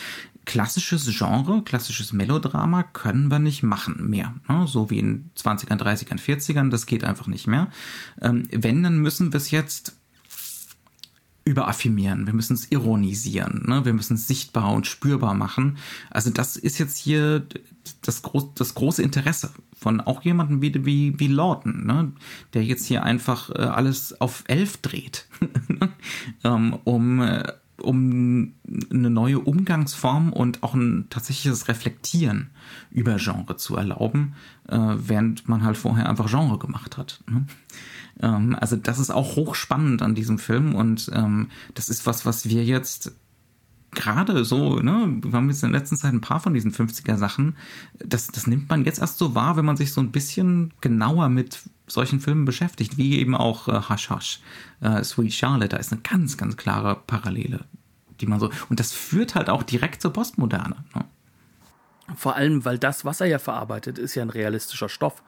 klassisches Genre, klassisches Melodrama können wir nicht machen mehr. Ne? So wie in 20ern, 30ern, 40ern, das geht einfach nicht mehr. Ähm, wenn, dann müssen wir es jetzt überaffirmieren, wir müssen es ironisieren, ne? wir müssen es sichtbar und spürbar machen. Also das ist jetzt hier das, groß, das große Interesse von auch jemandem wie, wie, wie Lawton, ne? der jetzt hier einfach äh, alles auf elf dreht, ähm, um, äh, um eine neue Umgangsform und auch ein tatsächliches Reflektieren über Genre zu erlauben, äh, während man halt vorher einfach Genre gemacht hat. Ne? Ähm, also das ist auch hochspannend an diesem Film und ähm, das ist was, was wir jetzt gerade so, ne, wir haben jetzt in der letzten Zeit ein paar von diesen 50er Sachen, das, das nimmt man jetzt erst so wahr, wenn man sich so ein bisschen genauer mit solchen Filmen beschäftigt, wie eben auch äh, Hush Hush, äh, Sweet Charlotte, da ist eine ganz, ganz klare Parallele, die man so, und das führt halt auch direkt zur Postmoderne. Ne? Vor allem, weil das, was er ja verarbeitet, ist ja ein realistischer Stoff.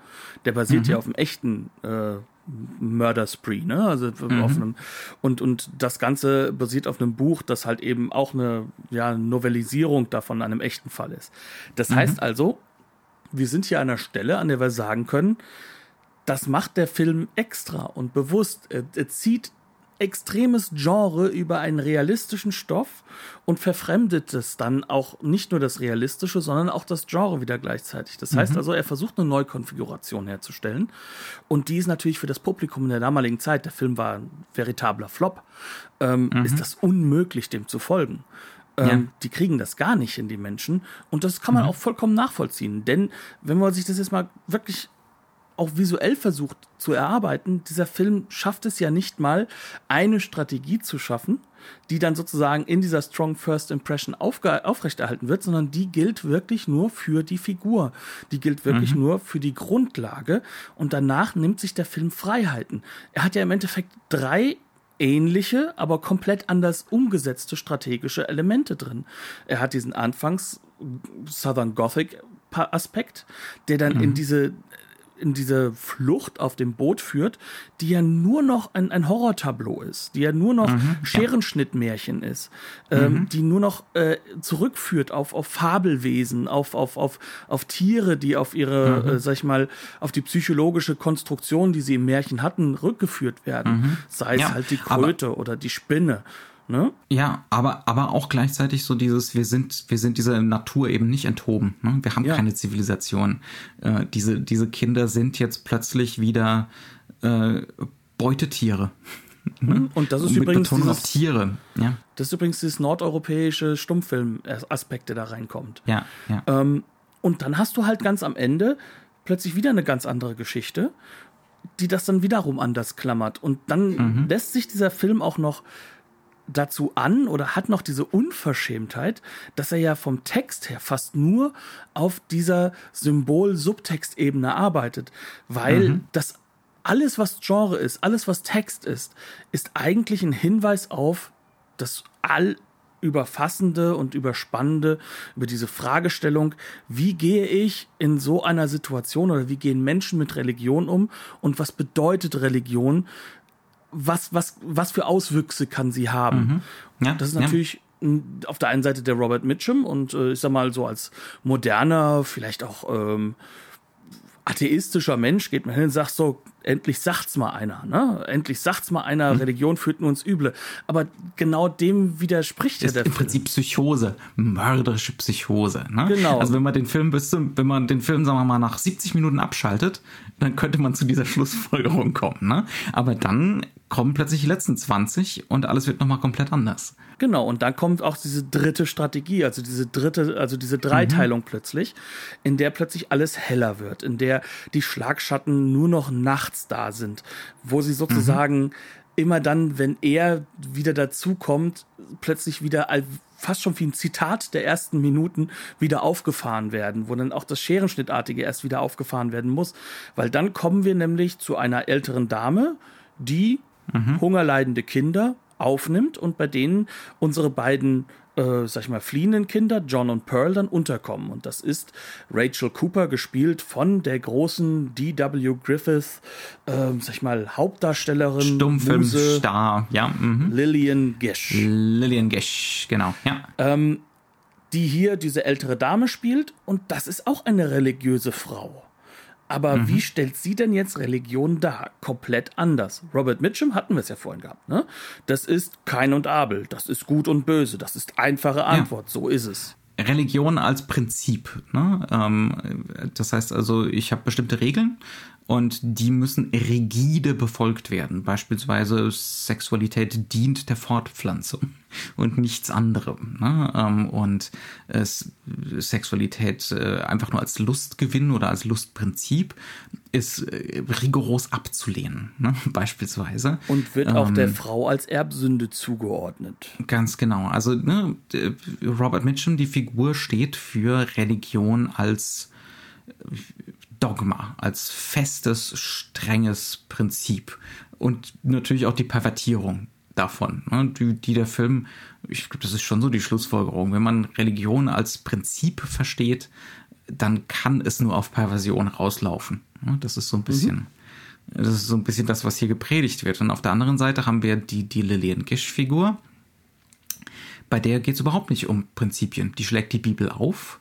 Der basiert mhm. ja auf einem echten äh, Murder Spree, ne? Also mhm. auf einem und und das Ganze basiert auf einem Buch, das halt eben auch eine ja Novellisierung davon einem echten Fall ist. Das mhm. heißt also, wir sind hier an einer Stelle, an der wir sagen können, das macht der Film extra und bewusst. Er, er zieht extremes Genre über einen realistischen Stoff und verfremdet es dann auch nicht nur das Realistische, sondern auch das Genre wieder gleichzeitig. Das heißt mhm. also, er versucht eine Neukonfiguration herzustellen und die ist natürlich für das Publikum in der damaligen Zeit, der Film war ein veritabler Flop, ähm, mhm. ist das unmöglich, dem zu folgen. Ähm, ja. Die kriegen das gar nicht in die Menschen und das kann man mhm. auch vollkommen nachvollziehen, denn wenn man sich das jetzt mal wirklich auch visuell versucht zu erarbeiten, dieser Film schafft es ja nicht mal, eine Strategie zu schaffen, die dann sozusagen in dieser Strong First Impression aufrechterhalten wird, sondern die gilt wirklich nur für die Figur. Die gilt wirklich mhm. nur für die Grundlage und danach nimmt sich der Film Freiheiten. Er hat ja im Endeffekt drei ähnliche, aber komplett anders umgesetzte strategische Elemente drin. Er hat diesen Anfangs Southern Gothic Aspekt, der dann mhm. in diese in diese Flucht auf dem Boot führt, die ja nur noch ein, ein Horrortableau ist, die ja nur noch mhm, Scherenschnittmärchen ja. ist, ähm, mhm. die nur noch äh, zurückführt auf, auf Fabelwesen, auf, auf, auf, auf Tiere, die auf ihre, mhm. äh, sag ich mal, auf die psychologische Konstruktion, die sie im Märchen hatten, rückgeführt werden. Mhm. Sei es ja, halt die Kröte oder die Spinne. Ne? Ja, aber, aber auch gleichzeitig so dieses, wir sind, wir sind dieser Natur eben nicht enthoben. Ne? Wir haben ja. keine Zivilisation. Äh, diese, diese Kinder sind jetzt plötzlich wieder äh, Beutetiere. Ne? Und das ist Und übrigens Betonung dieses, auf Tiere. Ja. Das ist übrigens dieses nordeuropäische Stummfilm-Aspekt, der da reinkommt. Ja, ja. Ähm, und dann hast du halt ganz am Ende plötzlich wieder eine ganz andere Geschichte, die das dann wiederum anders klammert. Und dann mhm. lässt sich dieser Film auch noch dazu an oder hat noch diese Unverschämtheit, dass er ja vom Text her fast nur auf dieser Symbol-Subtext-Ebene arbeitet, weil mhm. das alles, was Genre ist, alles, was Text ist, ist eigentlich ein Hinweis auf das allüberfassende und überspannende, über diese Fragestellung, wie gehe ich in so einer Situation oder wie gehen Menschen mit Religion um und was bedeutet Religion was, was, was für Auswüchse kann sie haben? Mhm. Ja, das ist natürlich ja. auf der einen Seite der Robert Mitchum und äh, ich sag mal so als moderner, vielleicht auch ähm, atheistischer Mensch geht man hin und sagt so, endlich sagt's mal einer, ne? Endlich sagt's mal einer, mhm. Religion führt nur ins Üble. Aber genau dem widerspricht ja der im Film. Prinzip Psychose, mörderische Psychose, ne? Genau. Also wenn man den Film bis zum, wenn man den Film, sagen wir mal, nach 70 Minuten abschaltet, dann könnte man zu dieser Schlussfolgerung kommen, ne? Aber dann kommen plötzlich die letzten 20 und alles wird nochmal komplett anders. Genau, und dann kommt auch diese dritte Strategie, also diese dritte, also diese Dreiteilung mhm. plötzlich, in der plötzlich alles heller wird, in der die Schlagschatten nur noch nachts da sind, wo sie sozusagen mhm. immer dann, wenn er wieder dazukommt, plötzlich wieder fast schon wie ein Zitat der ersten Minuten wieder aufgefahren werden, wo dann auch das Scherenschnittartige erst wieder aufgefahren werden muss, weil dann kommen wir nämlich zu einer älteren Dame, die mhm. hungerleidende Kinder aufnimmt und bei denen unsere beiden äh, sag ich mal, fliehenden Kinder, John und Pearl, dann unterkommen. Und das ist Rachel Cooper, gespielt von der großen D.W. Griffith, äh, sag ich mal, Hauptdarstellerin. Stummfilmstar, ja. Mhm. Lillian Gish. Lillian Gish, genau, ja. Ähm, die hier diese ältere Dame spielt und das ist auch eine religiöse Frau. Aber mhm. wie stellt sie denn jetzt Religion dar? Komplett anders. Robert Mitchum hatten wir es ja vorhin gehabt. Ne? Das ist Kein und Abel. Das ist Gut und Böse. Das ist einfache Antwort. Ja. So ist es. Religion als Prinzip. Ne? Ähm, das heißt also, ich habe bestimmte Regeln und die müssen rigide befolgt werden. Beispielsweise Sexualität dient der Fortpflanzung und nichts anderem. Ne? Ähm, und Sexualität äh, einfach nur als Lustgewinn oder als Lustprinzip ist äh, rigoros abzulehnen, ne? beispielsweise. Und wird auch ähm, der Frau als Erbsünde zugeordnet. Ganz genau. Also ne, Robert Mitchum, die Figur steht für Religion als Dogma, als festes, strenges Prinzip und natürlich auch die Pervertierung davon, ne, die, die der Film, ich glaube, das ist schon so die Schlussfolgerung, wenn man Religion als Prinzip versteht, dann kann es nur auf Perversion rauslaufen. Ne, das ist so ein mhm. bisschen, mhm. das ist so ein bisschen das, was hier gepredigt wird. Und auf der anderen Seite haben wir die, die Lillian Gish-Figur, bei der geht es überhaupt nicht um Prinzipien. Die schlägt die Bibel auf,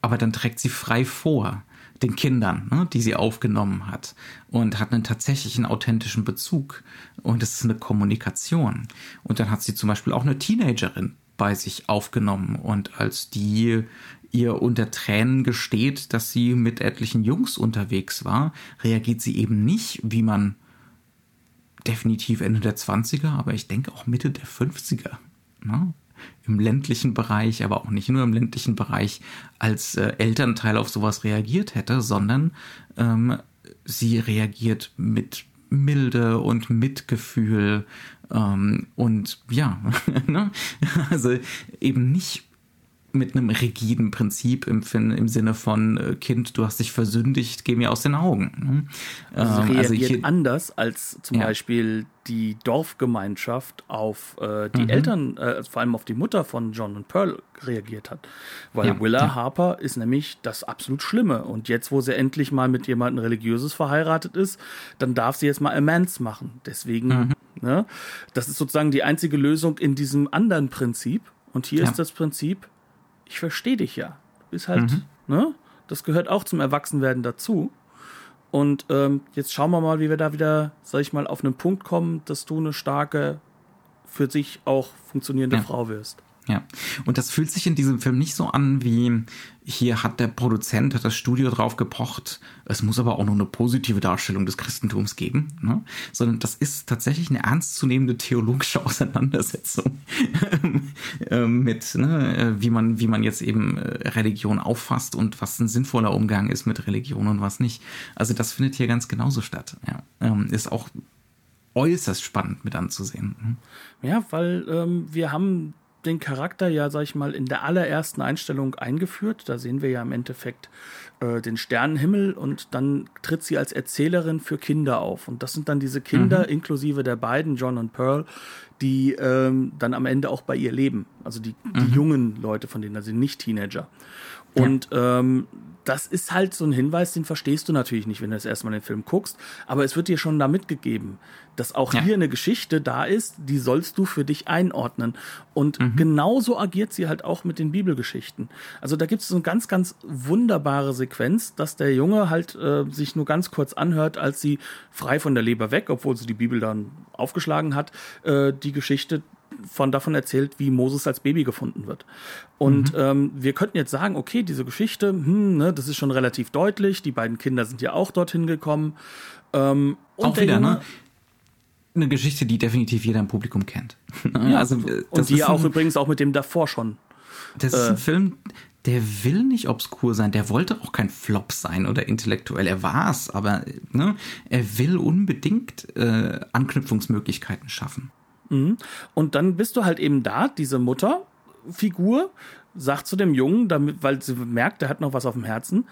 aber dann trägt sie frei vor den Kindern, ne, die sie aufgenommen hat und hat einen tatsächlichen authentischen Bezug und es ist eine Kommunikation. Und dann hat sie zum Beispiel auch eine Teenagerin bei sich aufgenommen und als die ihr unter Tränen gesteht, dass sie mit etlichen Jungs unterwegs war, reagiert sie eben nicht, wie man definitiv Ende der 20er, aber ich denke auch Mitte der 50er. Ne? Im ländlichen Bereich, aber auch nicht nur im ländlichen Bereich, als äh, Elternteil auf sowas reagiert hätte, sondern ähm, sie reagiert mit Milde und Mitgefühl ähm, und ja, ne? also eben nicht mit einem rigiden Prinzip im, im Sinne von äh, Kind, du hast dich versündigt, geh mir aus den Augen. Ne? Also, ähm, also reagiert anders als zum ja. Beispiel die Dorfgemeinschaft auf äh, die mhm. Eltern, äh, vor allem auf die Mutter von John und Pearl reagiert hat. Weil ja. Willa ja. Harper ist nämlich das absolut Schlimme. Und jetzt, wo sie endlich mal mit jemandem Religiöses verheiratet ist, dann darf sie jetzt mal Amends machen. Deswegen, mhm. ne, das ist sozusagen die einzige Lösung in diesem anderen Prinzip. Und hier ist das Prinzip, ich verstehe dich ja. Du bist halt, mhm. ne? Das gehört auch zum Erwachsenwerden dazu. Und ähm, jetzt schauen wir mal, wie wir da wieder, sag ich mal, auf einen Punkt kommen, dass du eine starke, für sich auch funktionierende ja. Frau wirst. Ja, und das fühlt sich in diesem Film nicht so an, wie hier hat der Produzent, hat das Studio drauf gepocht, es muss aber auch noch eine positive Darstellung des Christentums geben, ne? sondern das ist tatsächlich eine ernstzunehmende theologische Auseinandersetzung ähm, mit, ne, wie man, wie man jetzt eben äh, Religion auffasst und was ein sinnvoller Umgang ist mit Religion und was nicht. Also das findet hier ganz genauso statt. Ja. Ähm, ist auch äußerst spannend mit anzusehen. Mhm. Ja, weil ähm, wir haben den Charakter ja, sag ich mal, in der allerersten Einstellung eingeführt. Da sehen wir ja im Endeffekt äh, den Sternenhimmel und dann tritt sie als Erzählerin für Kinder auf. Und das sind dann diese Kinder, mhm. inklusive der beiden, John und Pearl, die ähm, dann am Ende auch bei ihr leben. Also die, die mhm. jungen Leute von denen, also nicht Teenager. Und ja. ähm, das ist halt so ein Hinweis, den verstehst du natürlich nicht, wenn du das erstmal den Film guckst, aber es wird dir schon da mitgegeben, dass auch ja. hier eine Geschichte da ist, die sollst du für dich einordnen. Und mhm. genauso agiert sie halt auch mit den Bibelgeschichten. Also da gibt es so eine ganz, ganz wunderbare Sequenz, dass der Junge halt äh, sich nur ganz kurz anhört, als sie frei von der Leber weg, obwohl sie die Bibel dann aufgeschlagen hat, äh, die Geschichte von davon erzählt, wie Moses als Baby gefunden wird. Und mhm. ähm, wir könnten jetzt sagen, okay, diese Geschichte, hm, ne, das ist schon relativ deutlich. Die beiden Kinder sind ja auch dorthin gekommen. Ähm, und auch wieder, Junge, ne? Eine Geschichte, die definitiv jeder im Publikum kennt. ja, also, und die ja auch übrigens auch mit dem davor schon. Das ist ein äh, Film, der will nicht obskur sein, der wollte auch kein Flop sein oder intellektuell. Er war es, aber ne, er will unbedingt äh, Anknüpfungsmöglichkeiten schaffen. Mhm. Und dann bist du halt eben da, diese Mutterfigur, sagt zu dem Jungen, damit, weil sie merkt, der hat noch was auf dem Herzen,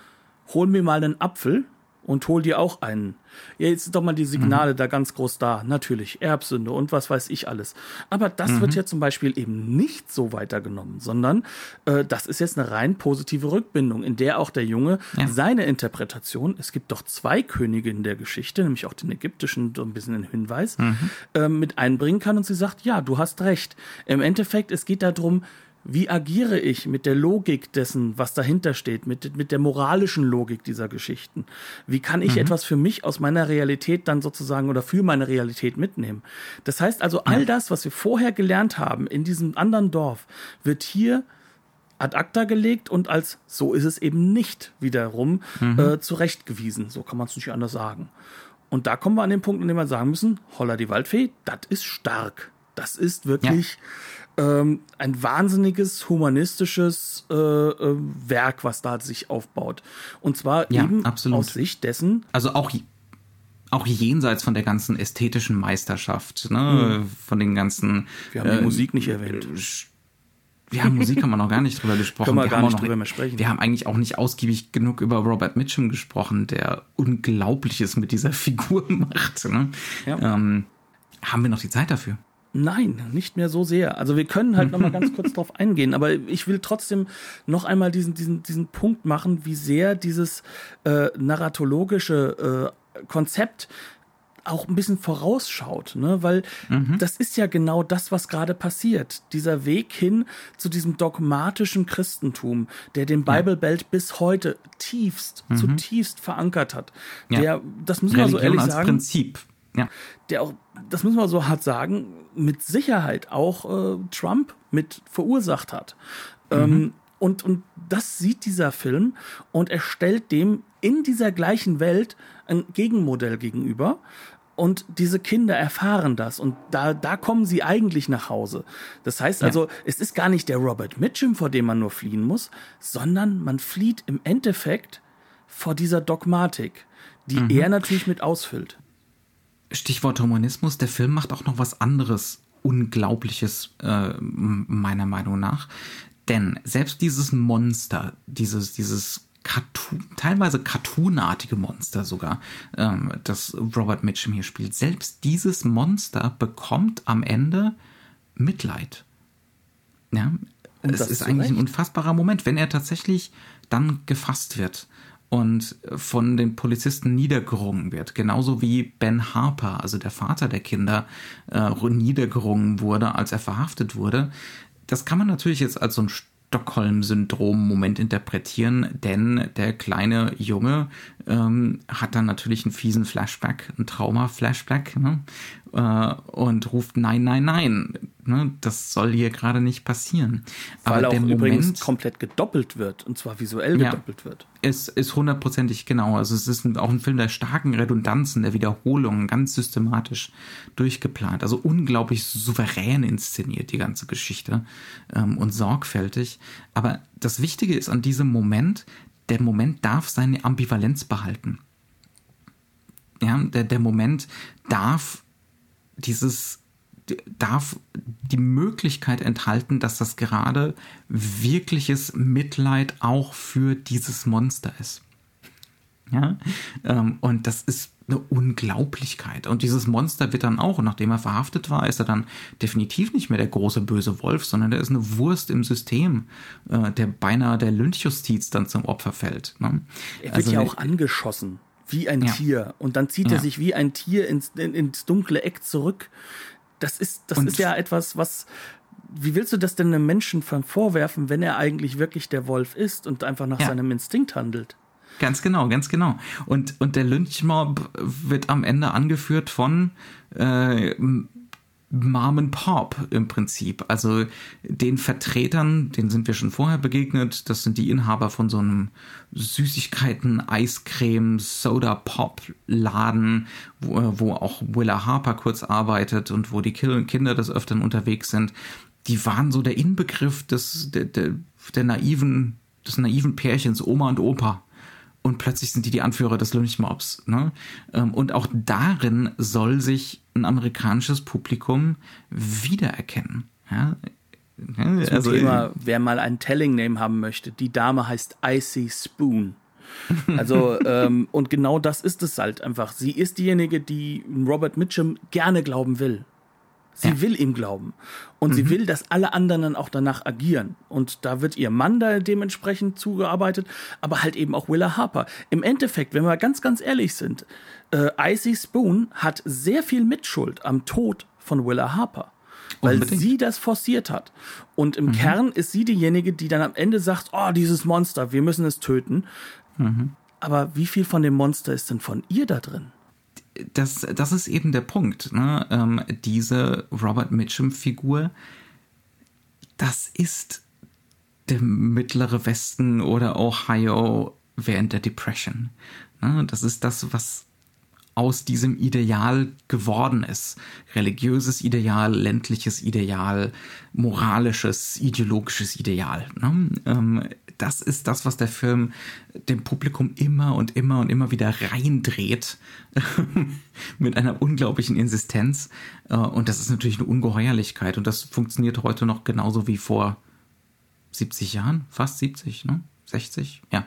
hol mir mal einen Apfel und hol dir auch einen. Ja, jetzt sind doch mal die Signale mhm. da ganz groß da. Natürlich, Erbsünde und was weiß ich alles. Aber das mhm. wird ja zum Beispiel eben nicht so weitergenommen, sondern äh, das ist jetzt eine rein positive Rückbindung, in der auch der Junge ja. seine Interpretation, es gibt doch zwei Könige in der Geschichte, nämlich auch den ägyptischen, so ein bisschen einen Hinweis, mhm. äh, mit einbringen kann und sie sagt, ja, du hast recht. Im Endeffekt, es geht darum, wie agiere ich mit der Logik dessen, was dahinter steht, mit, mit der moralischen Logik dieser Geschichten? Wie kann ich mhm. etwas für mich aus meiner Realität dann sozusagen oder für meine Realität mitnehmen? Das heißt also, all das, was wir vorher gelernt haben in diesem anderen Dorf, wird hier ad acta gelegt und als so ist es eben nicht wiederum mhm. äh, zurechtgewiesen. So kann man es nicht anders sagen. Und da kommen wir an den Punkt, an dem wir sagen müssen, holla die Waldfee, das ist stark. Das ist wirklich ja ähm, ein wahnsinniges humanistisches äh, äh, Werk, was da sich aufbaut. Und zwar ja, eben absolut. aus Sicht dessen. Also auch auch jenseits von der ganzen ästhetischen Meisterschaft, ne, mhm. von den ganzen. Wir haben äh, die Musik nicht erwähnt. Wir haben Musik haben wir noch gar nicht drüber gesprochen. Können wir, wir gar nicht noch, drüber mehr sprechen. Wir haben eigentlich auch nicht ausgiebig genug über Robert Mitchum gesprochen, der Unglaubliches mit dieser Figur macht. Ne? Ja. Ähm, haben wir noch die Zeit dafür? Nein, nicht mehr so sehr. Also wir können halt noch mal ganz kurz drauf eingehen, aber ich will trotzdem noch einmal diesen diesen diesen Punkt machen, wie sehr dieses äh, narratologische äh, Konzept auch ein bisschen vorausschaut, ne? weil mhm. das ist ja genau das, was gerade passiert. Dieser Weg hin zu diesem dogmatischen Christentum, der den Bible Belt bis heute tiefst, mhm. zutiefst verankert hat. Ja. Der, das müssen Religion wir so ehrlich als sagen. Prinzip. Ja. Der auch, das müssen wir so hart sagen, mit Sicherheit auch äh, Trump mit verursacht hat. Mhm. Ähm, und, und das sieht dieser Film und er stellt dem in dieser gleichen Welt ein Gegenmodell gegenüber. Und diese Kinder erfahren das und da, da kommen sie eigentlich nach Hause. Das heißt also, ja. es ist gar nicht der Robert Mitchum, vor dem man nur fliehen muss, sondern man flieht im Endeffekt vor dieser Dogmatik, die mhm. er natürlich mit ausfüllt. Stichwort Humanismus, der Film macht auch noch was anderes Unglaubliches, äh, meiner Meinung nach. Denn selbst dieses Monster, dieses, dieses Cartoon, teilweise cartoonartige Monster sogar, ähm, das Robert Mitchum hier spielt. Selbst dieses Monster bekommt am Ende Mitleid. Ja, es ist eigentlich Recht? ein unfassbarer Moment, wenn er tatsächlich dann gefasst wird und von den Polizisten niedergerungen wird. Genauso wie Ben Harper, also der Vater der Kinder, äh, niedergerungen wurde, als er verhaftet wurde. Das kann man natürlich jetzt als so ein Stockholm-Syndrom-Moment interpretieren, denn der kleine Junge ähm, hat dann natürlich einen fiesen Flashback, einen Trauma-Flashback ne? äh, und ruft Nein, nein, nein. Ne? Das soll hier gerade nicht passieren. Weil Aber der Moment, übrigens komplett gedoppelt wird und zwar visuell gedoppelt ja, wird. Es ist hundertprozentig genau. Also es ist auch ein Film der starken Redundanzen, der Wiederholungen, ganz systematisch durchgeplant. Also unglaublich souverän inszeniert die ganze Geschichte ähm, und sorgfältig. Aber das Wichtige ist an diesem Moment, der Moment darf seine Ambivalenz behalten. Ja, der, der Moment darf dieses darf die Möglichkeit enthalten, dass das gerade wirkliches Mitleid auch für dieses Monster ist. Ja, ähm, und das ist eine Unglaublichkeit. Und dieses Monster wird dann auch, nachdem er verhaftet war, ist er dann definitiv nicht mehr der große böse Wolf, sondern der ist eine Wurst im System, äh, der beinahe der Lynchjustiz dann zum Opfer fällt. Ne? Er wird also, ja auch angeschossen, wie ein ja. Tier. Und dann zieht ja. er sich wie ein Tier ins, in, ins dunkle Eck zurück. Das ist, das ist ja etwas, was, wie willst du das denn einem Menschen vorwerfen, wenn er eigentlich wirklich der Wolf ist und einfach nach ja. seinem Instinkt handelt? Ganz genau, ganz genau. Und, und der Lynchmob wird am Ende angeführt von äh, Mom and Pop im Prinzip. Also den Vertretern, denen sind wir schon vorher begegnet. Das sind die Inhaber von so einem Süßigkeiten, Eiscreme, Soda Pop Laden, wo, wo auch Willa Harper kurz arbeitet und wo die Kinder des Öfteren unterwegs sind. Die waren so der Inbegriff des, der, der, der naiven, des naiven Pärchens Oma und Opa und plötzlich sind die die Anführer des Lynchmobs. Ne? Ähm, und auch darin soll sich ein amerikanisches Publikum wiedererkennen. Ja? also Thema, wer mal einen Telling Name haben möchte, die Dame heißt Icy Spoon. Also ähm, und genau das ist es halt einfach. Sie ist diejenige, die Robert Mitchum gerne glauben will. Sie ja. will ihm glauben. Und mhm. sie will, dass alle anderen dann auch danach agieren. Und da wird ihr Mann da dementsprechend zugearbeitet, aber halt eben auch Willa Harper. Im Endeffekt, wenn wir ganz, ganz ehrlich sind, äh, Icy Spoon hat sehr viel Mitschuld am Tod von Willa Harper. Weil Unbedingt. sie das forciert hat. Und im mhm. Kern ist sie diejenige, die dann am Ende sagt, oh, dieses Monster, wir müssen es töten. Mhm. Aber wie viel von dem Monster ist denn von ihr da drin? Das, das ist eben der Punkt. Ne? Ähm, diese Robert Mitchum-Figur, das ist der mittlere Westen oder Ohio während der Depression. Ne? Das ist das, was aus diesem Ideal geworden ist. Religiöses Ideal, ländliches Ideal, moralisches, ideologisches Ideal. Ne? Ähm, das ist das, was der Film dem Publikum immer und immer und immer wieder reindreht mit einer unglaublichen Insistenz. Äh, und das ist natürlich eine Ungeheuerlichkeit und das funktioniert heute noch genauso wie vor 70 Jahren, fast 70, ne? 60, ja.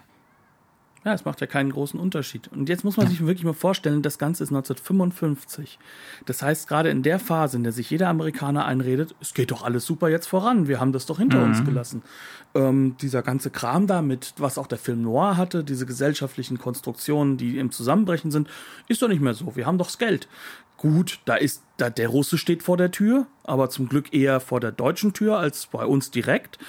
Ja, es macht ja keinen großen Unterschied. Und jetzt muss man sich wirklich mal vorstellen, das Ganze ist 1955. Das heißt, gerade in der Phase, in der sich jeder Amerikaner einredet, es geht doch alles super jetzt voran, wir haben das doch hinter mhm. uns gelassen. Ähm, dieser ganze Kram da mit, was auch der Film Noir hatte, diese gesellschaftlichen Konstruktionen, die im Zusammenbrechen sind, ist doch nicht mehr so. Wir haben doch das Geld. Gut, da ist, da, der Russe steht vor der Tür, aber zum Glück eher vor der deutschen Tür als bei uns direkt.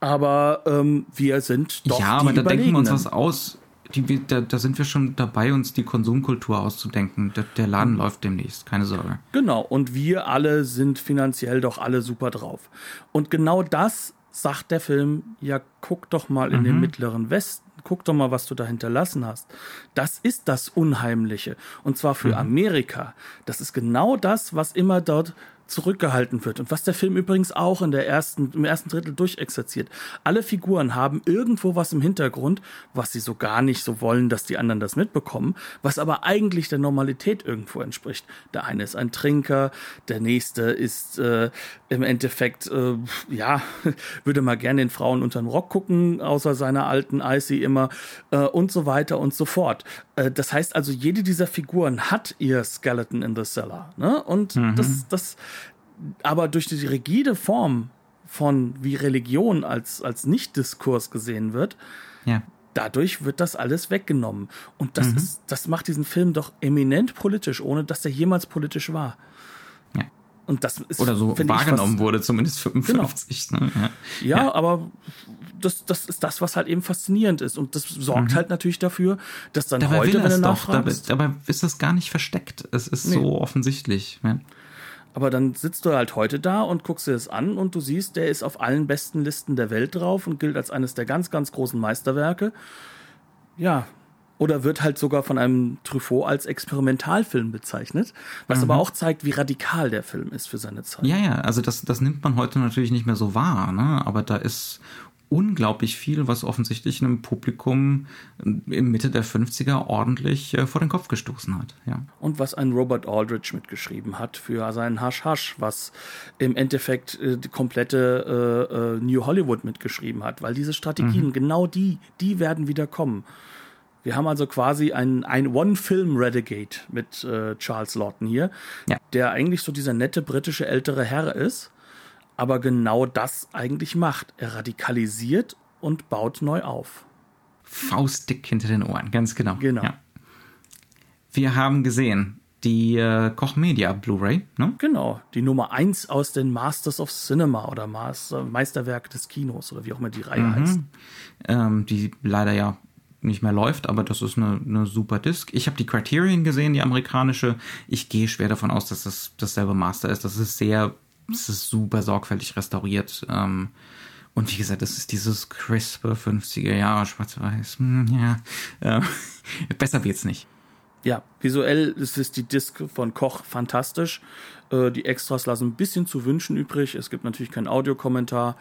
Aber ähm, wir sind doch. Ja, aber da denken wir uns was aus die, da, da, sind wir schon dabei, uns die Konsumkultur auszudenken. Der, der Laden mhm. läuft demnächst, keine Sorge. Genau, und wir alle sind finanziell doch alle super drauf. Und genau das sagt der Film, ja, guck doch mal in mhm. den mittleren Westen, guck doch mal, was du da hinterlassen hast. Das ist das Unheimliche. Und zwar für mhm. Amerika. Das ist genau das, was immer dort zurückgehalten wird und was der Film übrigens auch in der ersten, im ersten Drittel durchexerziert. Alle Figuren haben irgendwo was im Hintergrund, was sie so gar nicht so wollen, dass die anderen das mitbekommen, was aber eigentlich der Normalität irgendwo entspricht. Der eine ist ein Trinker, der nächste ist äh, im Endeffekt, äh, ja, würde mal gerne den Frauen unter den Rock gucken, außer seiner alten Icy immer äh, und so weiter und so fort. Äh, das heißt also, jede dieser Figuren hat ihr Skeleton in the Cellar. Ne? Und mhm. das, das aber durch die rigide Form von wie Religion als, als Nicht-Diskurs gesehen wird, ja. dadurch wird das alles weggenommen. Und das, mhm. ist, das macht diesen Film doch eminent politisch, ohne dass er jemals politisch war. Und das ist, Oder so wahrgenommen fast, wurde, zumindest 55. Genau. Ne? Ja, ja, ja, aber das, das ist das, was halt eben faszinierend ist. Und das sorgt mhm. halt natürlich dafür, dass dann dabei heute, wenn du nachfragst... Dabei, dabei ist das gar nicht versteckt. Es ist nee. so offensichtlich. Ja. Aber dann sitzt du halt heute da und guckst dir das an und du siehst, der ist auf allen besten Listen der Welt drauf und gilt als eines der ganz, ganz großen Meisterwerke. Ja. Oder wird halt sogar von einem Truffaut als Experimentalfilm bezeichnet, was mhm. aber auch zeigt, wie radikal der Film ist für seine Zeit. Ja, ja, also das, das nimmt man heute natürlich nicht mehr so wahr, ne? aber da ist unglaublich viel, was offensichtlich einem Publikum im Mitte der 50er ordentlich äh, vor den Kopf gestoßen hat. Ja. Und was ein Robert Aldrich mitgeschrieben hat für seinen Hasch Hasch, was im Endeffekt äh, die komplette äh, äh New Hollywood mitgeschrieben hat, weil diese Strategien, mhm. genau die, die werden wieder kommen. Wir haben also quasi ein, ein One-Film-Renegade mit äh, Charles Lawton hier, ja. der eigentlich so dieser nette britische ältere Herr ist aber genau das eigentlich macht. Er radikalisiert und baut neu auf. Faustdick hinter den Ohren, ganz genau. Genau. Ja. Wir haben gesehen, die äh, Koch Media Blu-ray, ne? Genau, die Nummer 1 aus den Masters of Cinema oder Master, Meisterwerke des Kinos oder wie auch immer die Reihe mhm. heißt. Ähm, die leider ja nicht mehr läuft, aber das ist eine, eine super Disc. Ich habe die Criterion gesehen, die amerikanische. Ich gehe schwer davon aus, dass das dasselbe Master ist. Das ist sehr es ist super sorgfältig restauriert. Ähm, und wie gesagt, das ist dieses crispe 50er Jahre Schwarz-Weiß. Hm, ja, äh, besser wird's nicht. Ja, visuell ist es die Disc von Koch fantastisch. Äh, die Extras lassen ein bisschen zu wünschen übrig. Es gibt natürlich keinen Audiokommentar.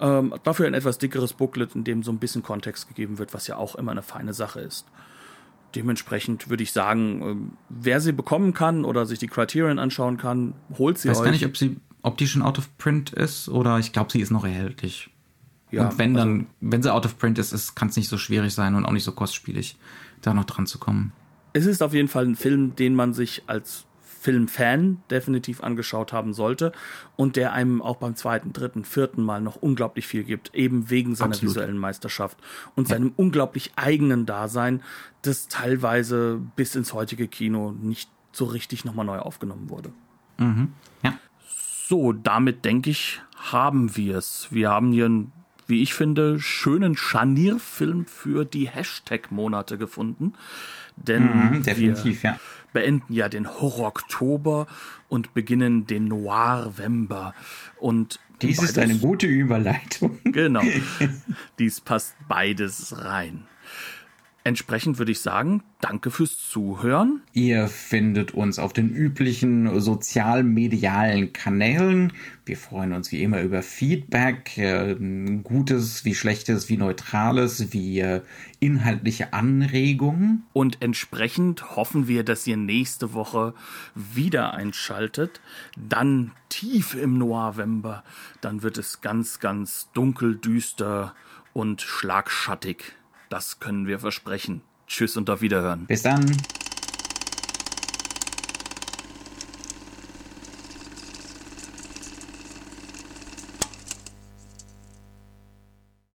Ähm, dafür ein etwas dickeres Booklet, in dem so ein bisschen Kontext gegeben wird, was ja auch immer eine feine Sache ist dementsprechend würde ich sagen, ähm, wer sie bekommen kann oder sich die Criterion anschauen kann, holt sie ich weiß euch. gar nicht, ob sie ob die schon out of print ist oder ich glaube, sie ist noch erhältlich. Ja, und wenn also, dann, wenn sie out of print ist, kann es nicht so schwierig sein und auch nicht so kostspielig, da noch dran zu kommen. Es ist auf jeden Fall ein Film, den man sich als Filmfan definitiv angeschaut haben sollte und der einem auch beim zweiten, dritten, vierten Mal noch unglaublich viel gibt, eben wegen seiner Absolut. visuellen Meisterschaft und ja. seinem unglaublich eigenen Dasein, das teilweise bis ins heutige Kino nicht so richtig nochmal neu aufgenommen wurde. Mhm. Ja. So, damit denke ich, haben wir es. Wir haben hier einen, wie ich finde, schönen Scharnierfilm für die Hashtag-Monate gefunden. Denn mhm, definitiv, wir ja. Beenden ja den Horror-Oktober und beginnen den Noir-Wember. Und dies ist eine gute Überleitung. Genau. Dies passt beides rein. Entsprechend würde ich sagen, danke fürs Zuhören. Ihr findet uns auf den üblichen sozialmedialen Kanälen. Wir freuen uns wie immer über Feedback, äh, gutes wie schlechtes, wie neutrales, wie äh, inhaltliche Anregungen. Und entsprechend hoffen wir, dass ihr nächste Woche wieder einschaltet. Dann tief im November. Dann wird es ganz, ganz dunkel, düster und schlagschattig. Das können wir versprechen. Tschüss und auf Wiederhören. Bis dann.